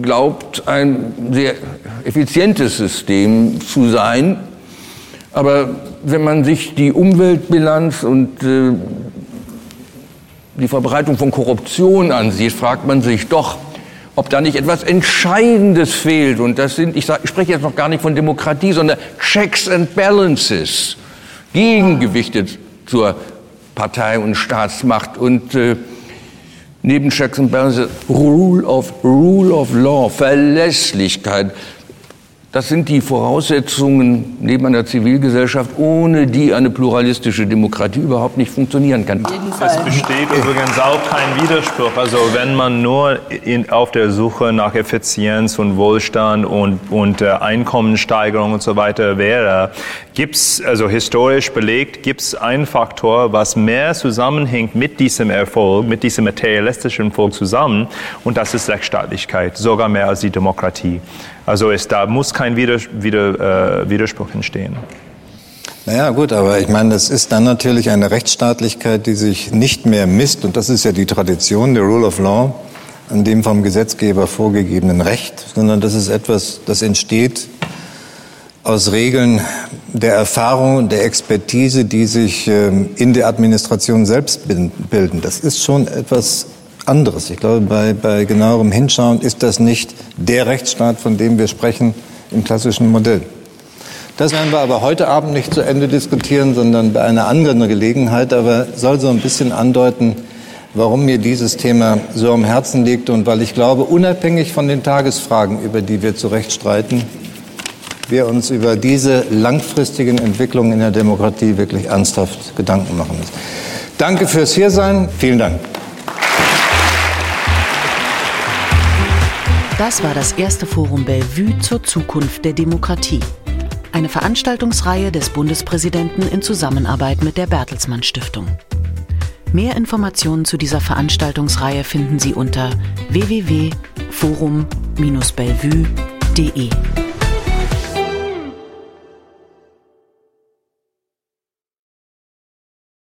glaubt, ein sehr effizientes System zu sein. Aber wenn man sich die Umweltbilanz und äh, die Verbreitung von Korruption ansieht, fragt man sich doch, ob da nicht etwas Entscheidendes fehlt. Und das sind, ich, sag, ich spreche jetzt noch gar nicht von Demokratie, sondern Checks and Balances, Gegengewichte zur Partei- und Staatsmacht. Und äh, neben Checks and Balances Rule of, Rule of Law, Verlässlichkeit, das sind die Voraussetzungen neben einer Zivilgesellschaft, ohne die eine pluralistische Demokratie überhaupt nicht funktionieren kann. Es besteht übrigens auch kein Widerspruch. Also wenn man nur in, auf der Suche nach Effizienz und Wohlstand und, und äh, Einkommenssteigerung und so weiter wäre, gibt es, also historisch belegt, gibt es einen Faktor, was mehr zusammenhängt mit diesem Erfolg, mit diesem materialistischen Erfolg zusammen und das ist Rechtsstaatlichkeit, sogar mehr als die Demokratie. Also es, da muss kein Wider, äh, Widerspruch entstehen. Naja, gut, aber ich meine, das ist dann natürlich eine Rechtsstaatlichkeit, die sich nicht mehr misst, und das ist ja die Tradition, der Rule of Law, an dem vom Gesetzgeber vorgegebenen Recht, sondern das ist etwas, das entsteht aus Regeln der Erfahrung der Expertise, die sich ähm, in der Administration selbst bilden. Das ist schon etwas anderes. Ich glaube, bei, bei genauerem Hinschauen ist das nicht der Rechtsstaat, von dem wir sprechen im klassischen Modell. Das werden wir aber heute Abend nicht zu Ende diskutieren, sondern bei einer anderen Gelegenheit. Aber soll so ein bisschen andeuten, warum mir dieses Thema so am Herzen liegt und weil ich glaube, unabhängig von den Tagesfragen, über die wir zu Recht streiten, wir uns über diese langfristigen Entwicklungen in der Demokratie wirklich ernsthaft Gedanken machen müssen. Danke fürs Hiersein. Vielen Dank. Das war das erste Forum Bellevue zur Zukunft der Demokratie. Eine Veranstaltungsreihe des Bundespräsidenten in Zusammenarbeit mit der Bertelsmann Stiftung. Mehr Informationen zu dieser Veranstaltungsreihe finden Sie unter www.forum-bellevue.de.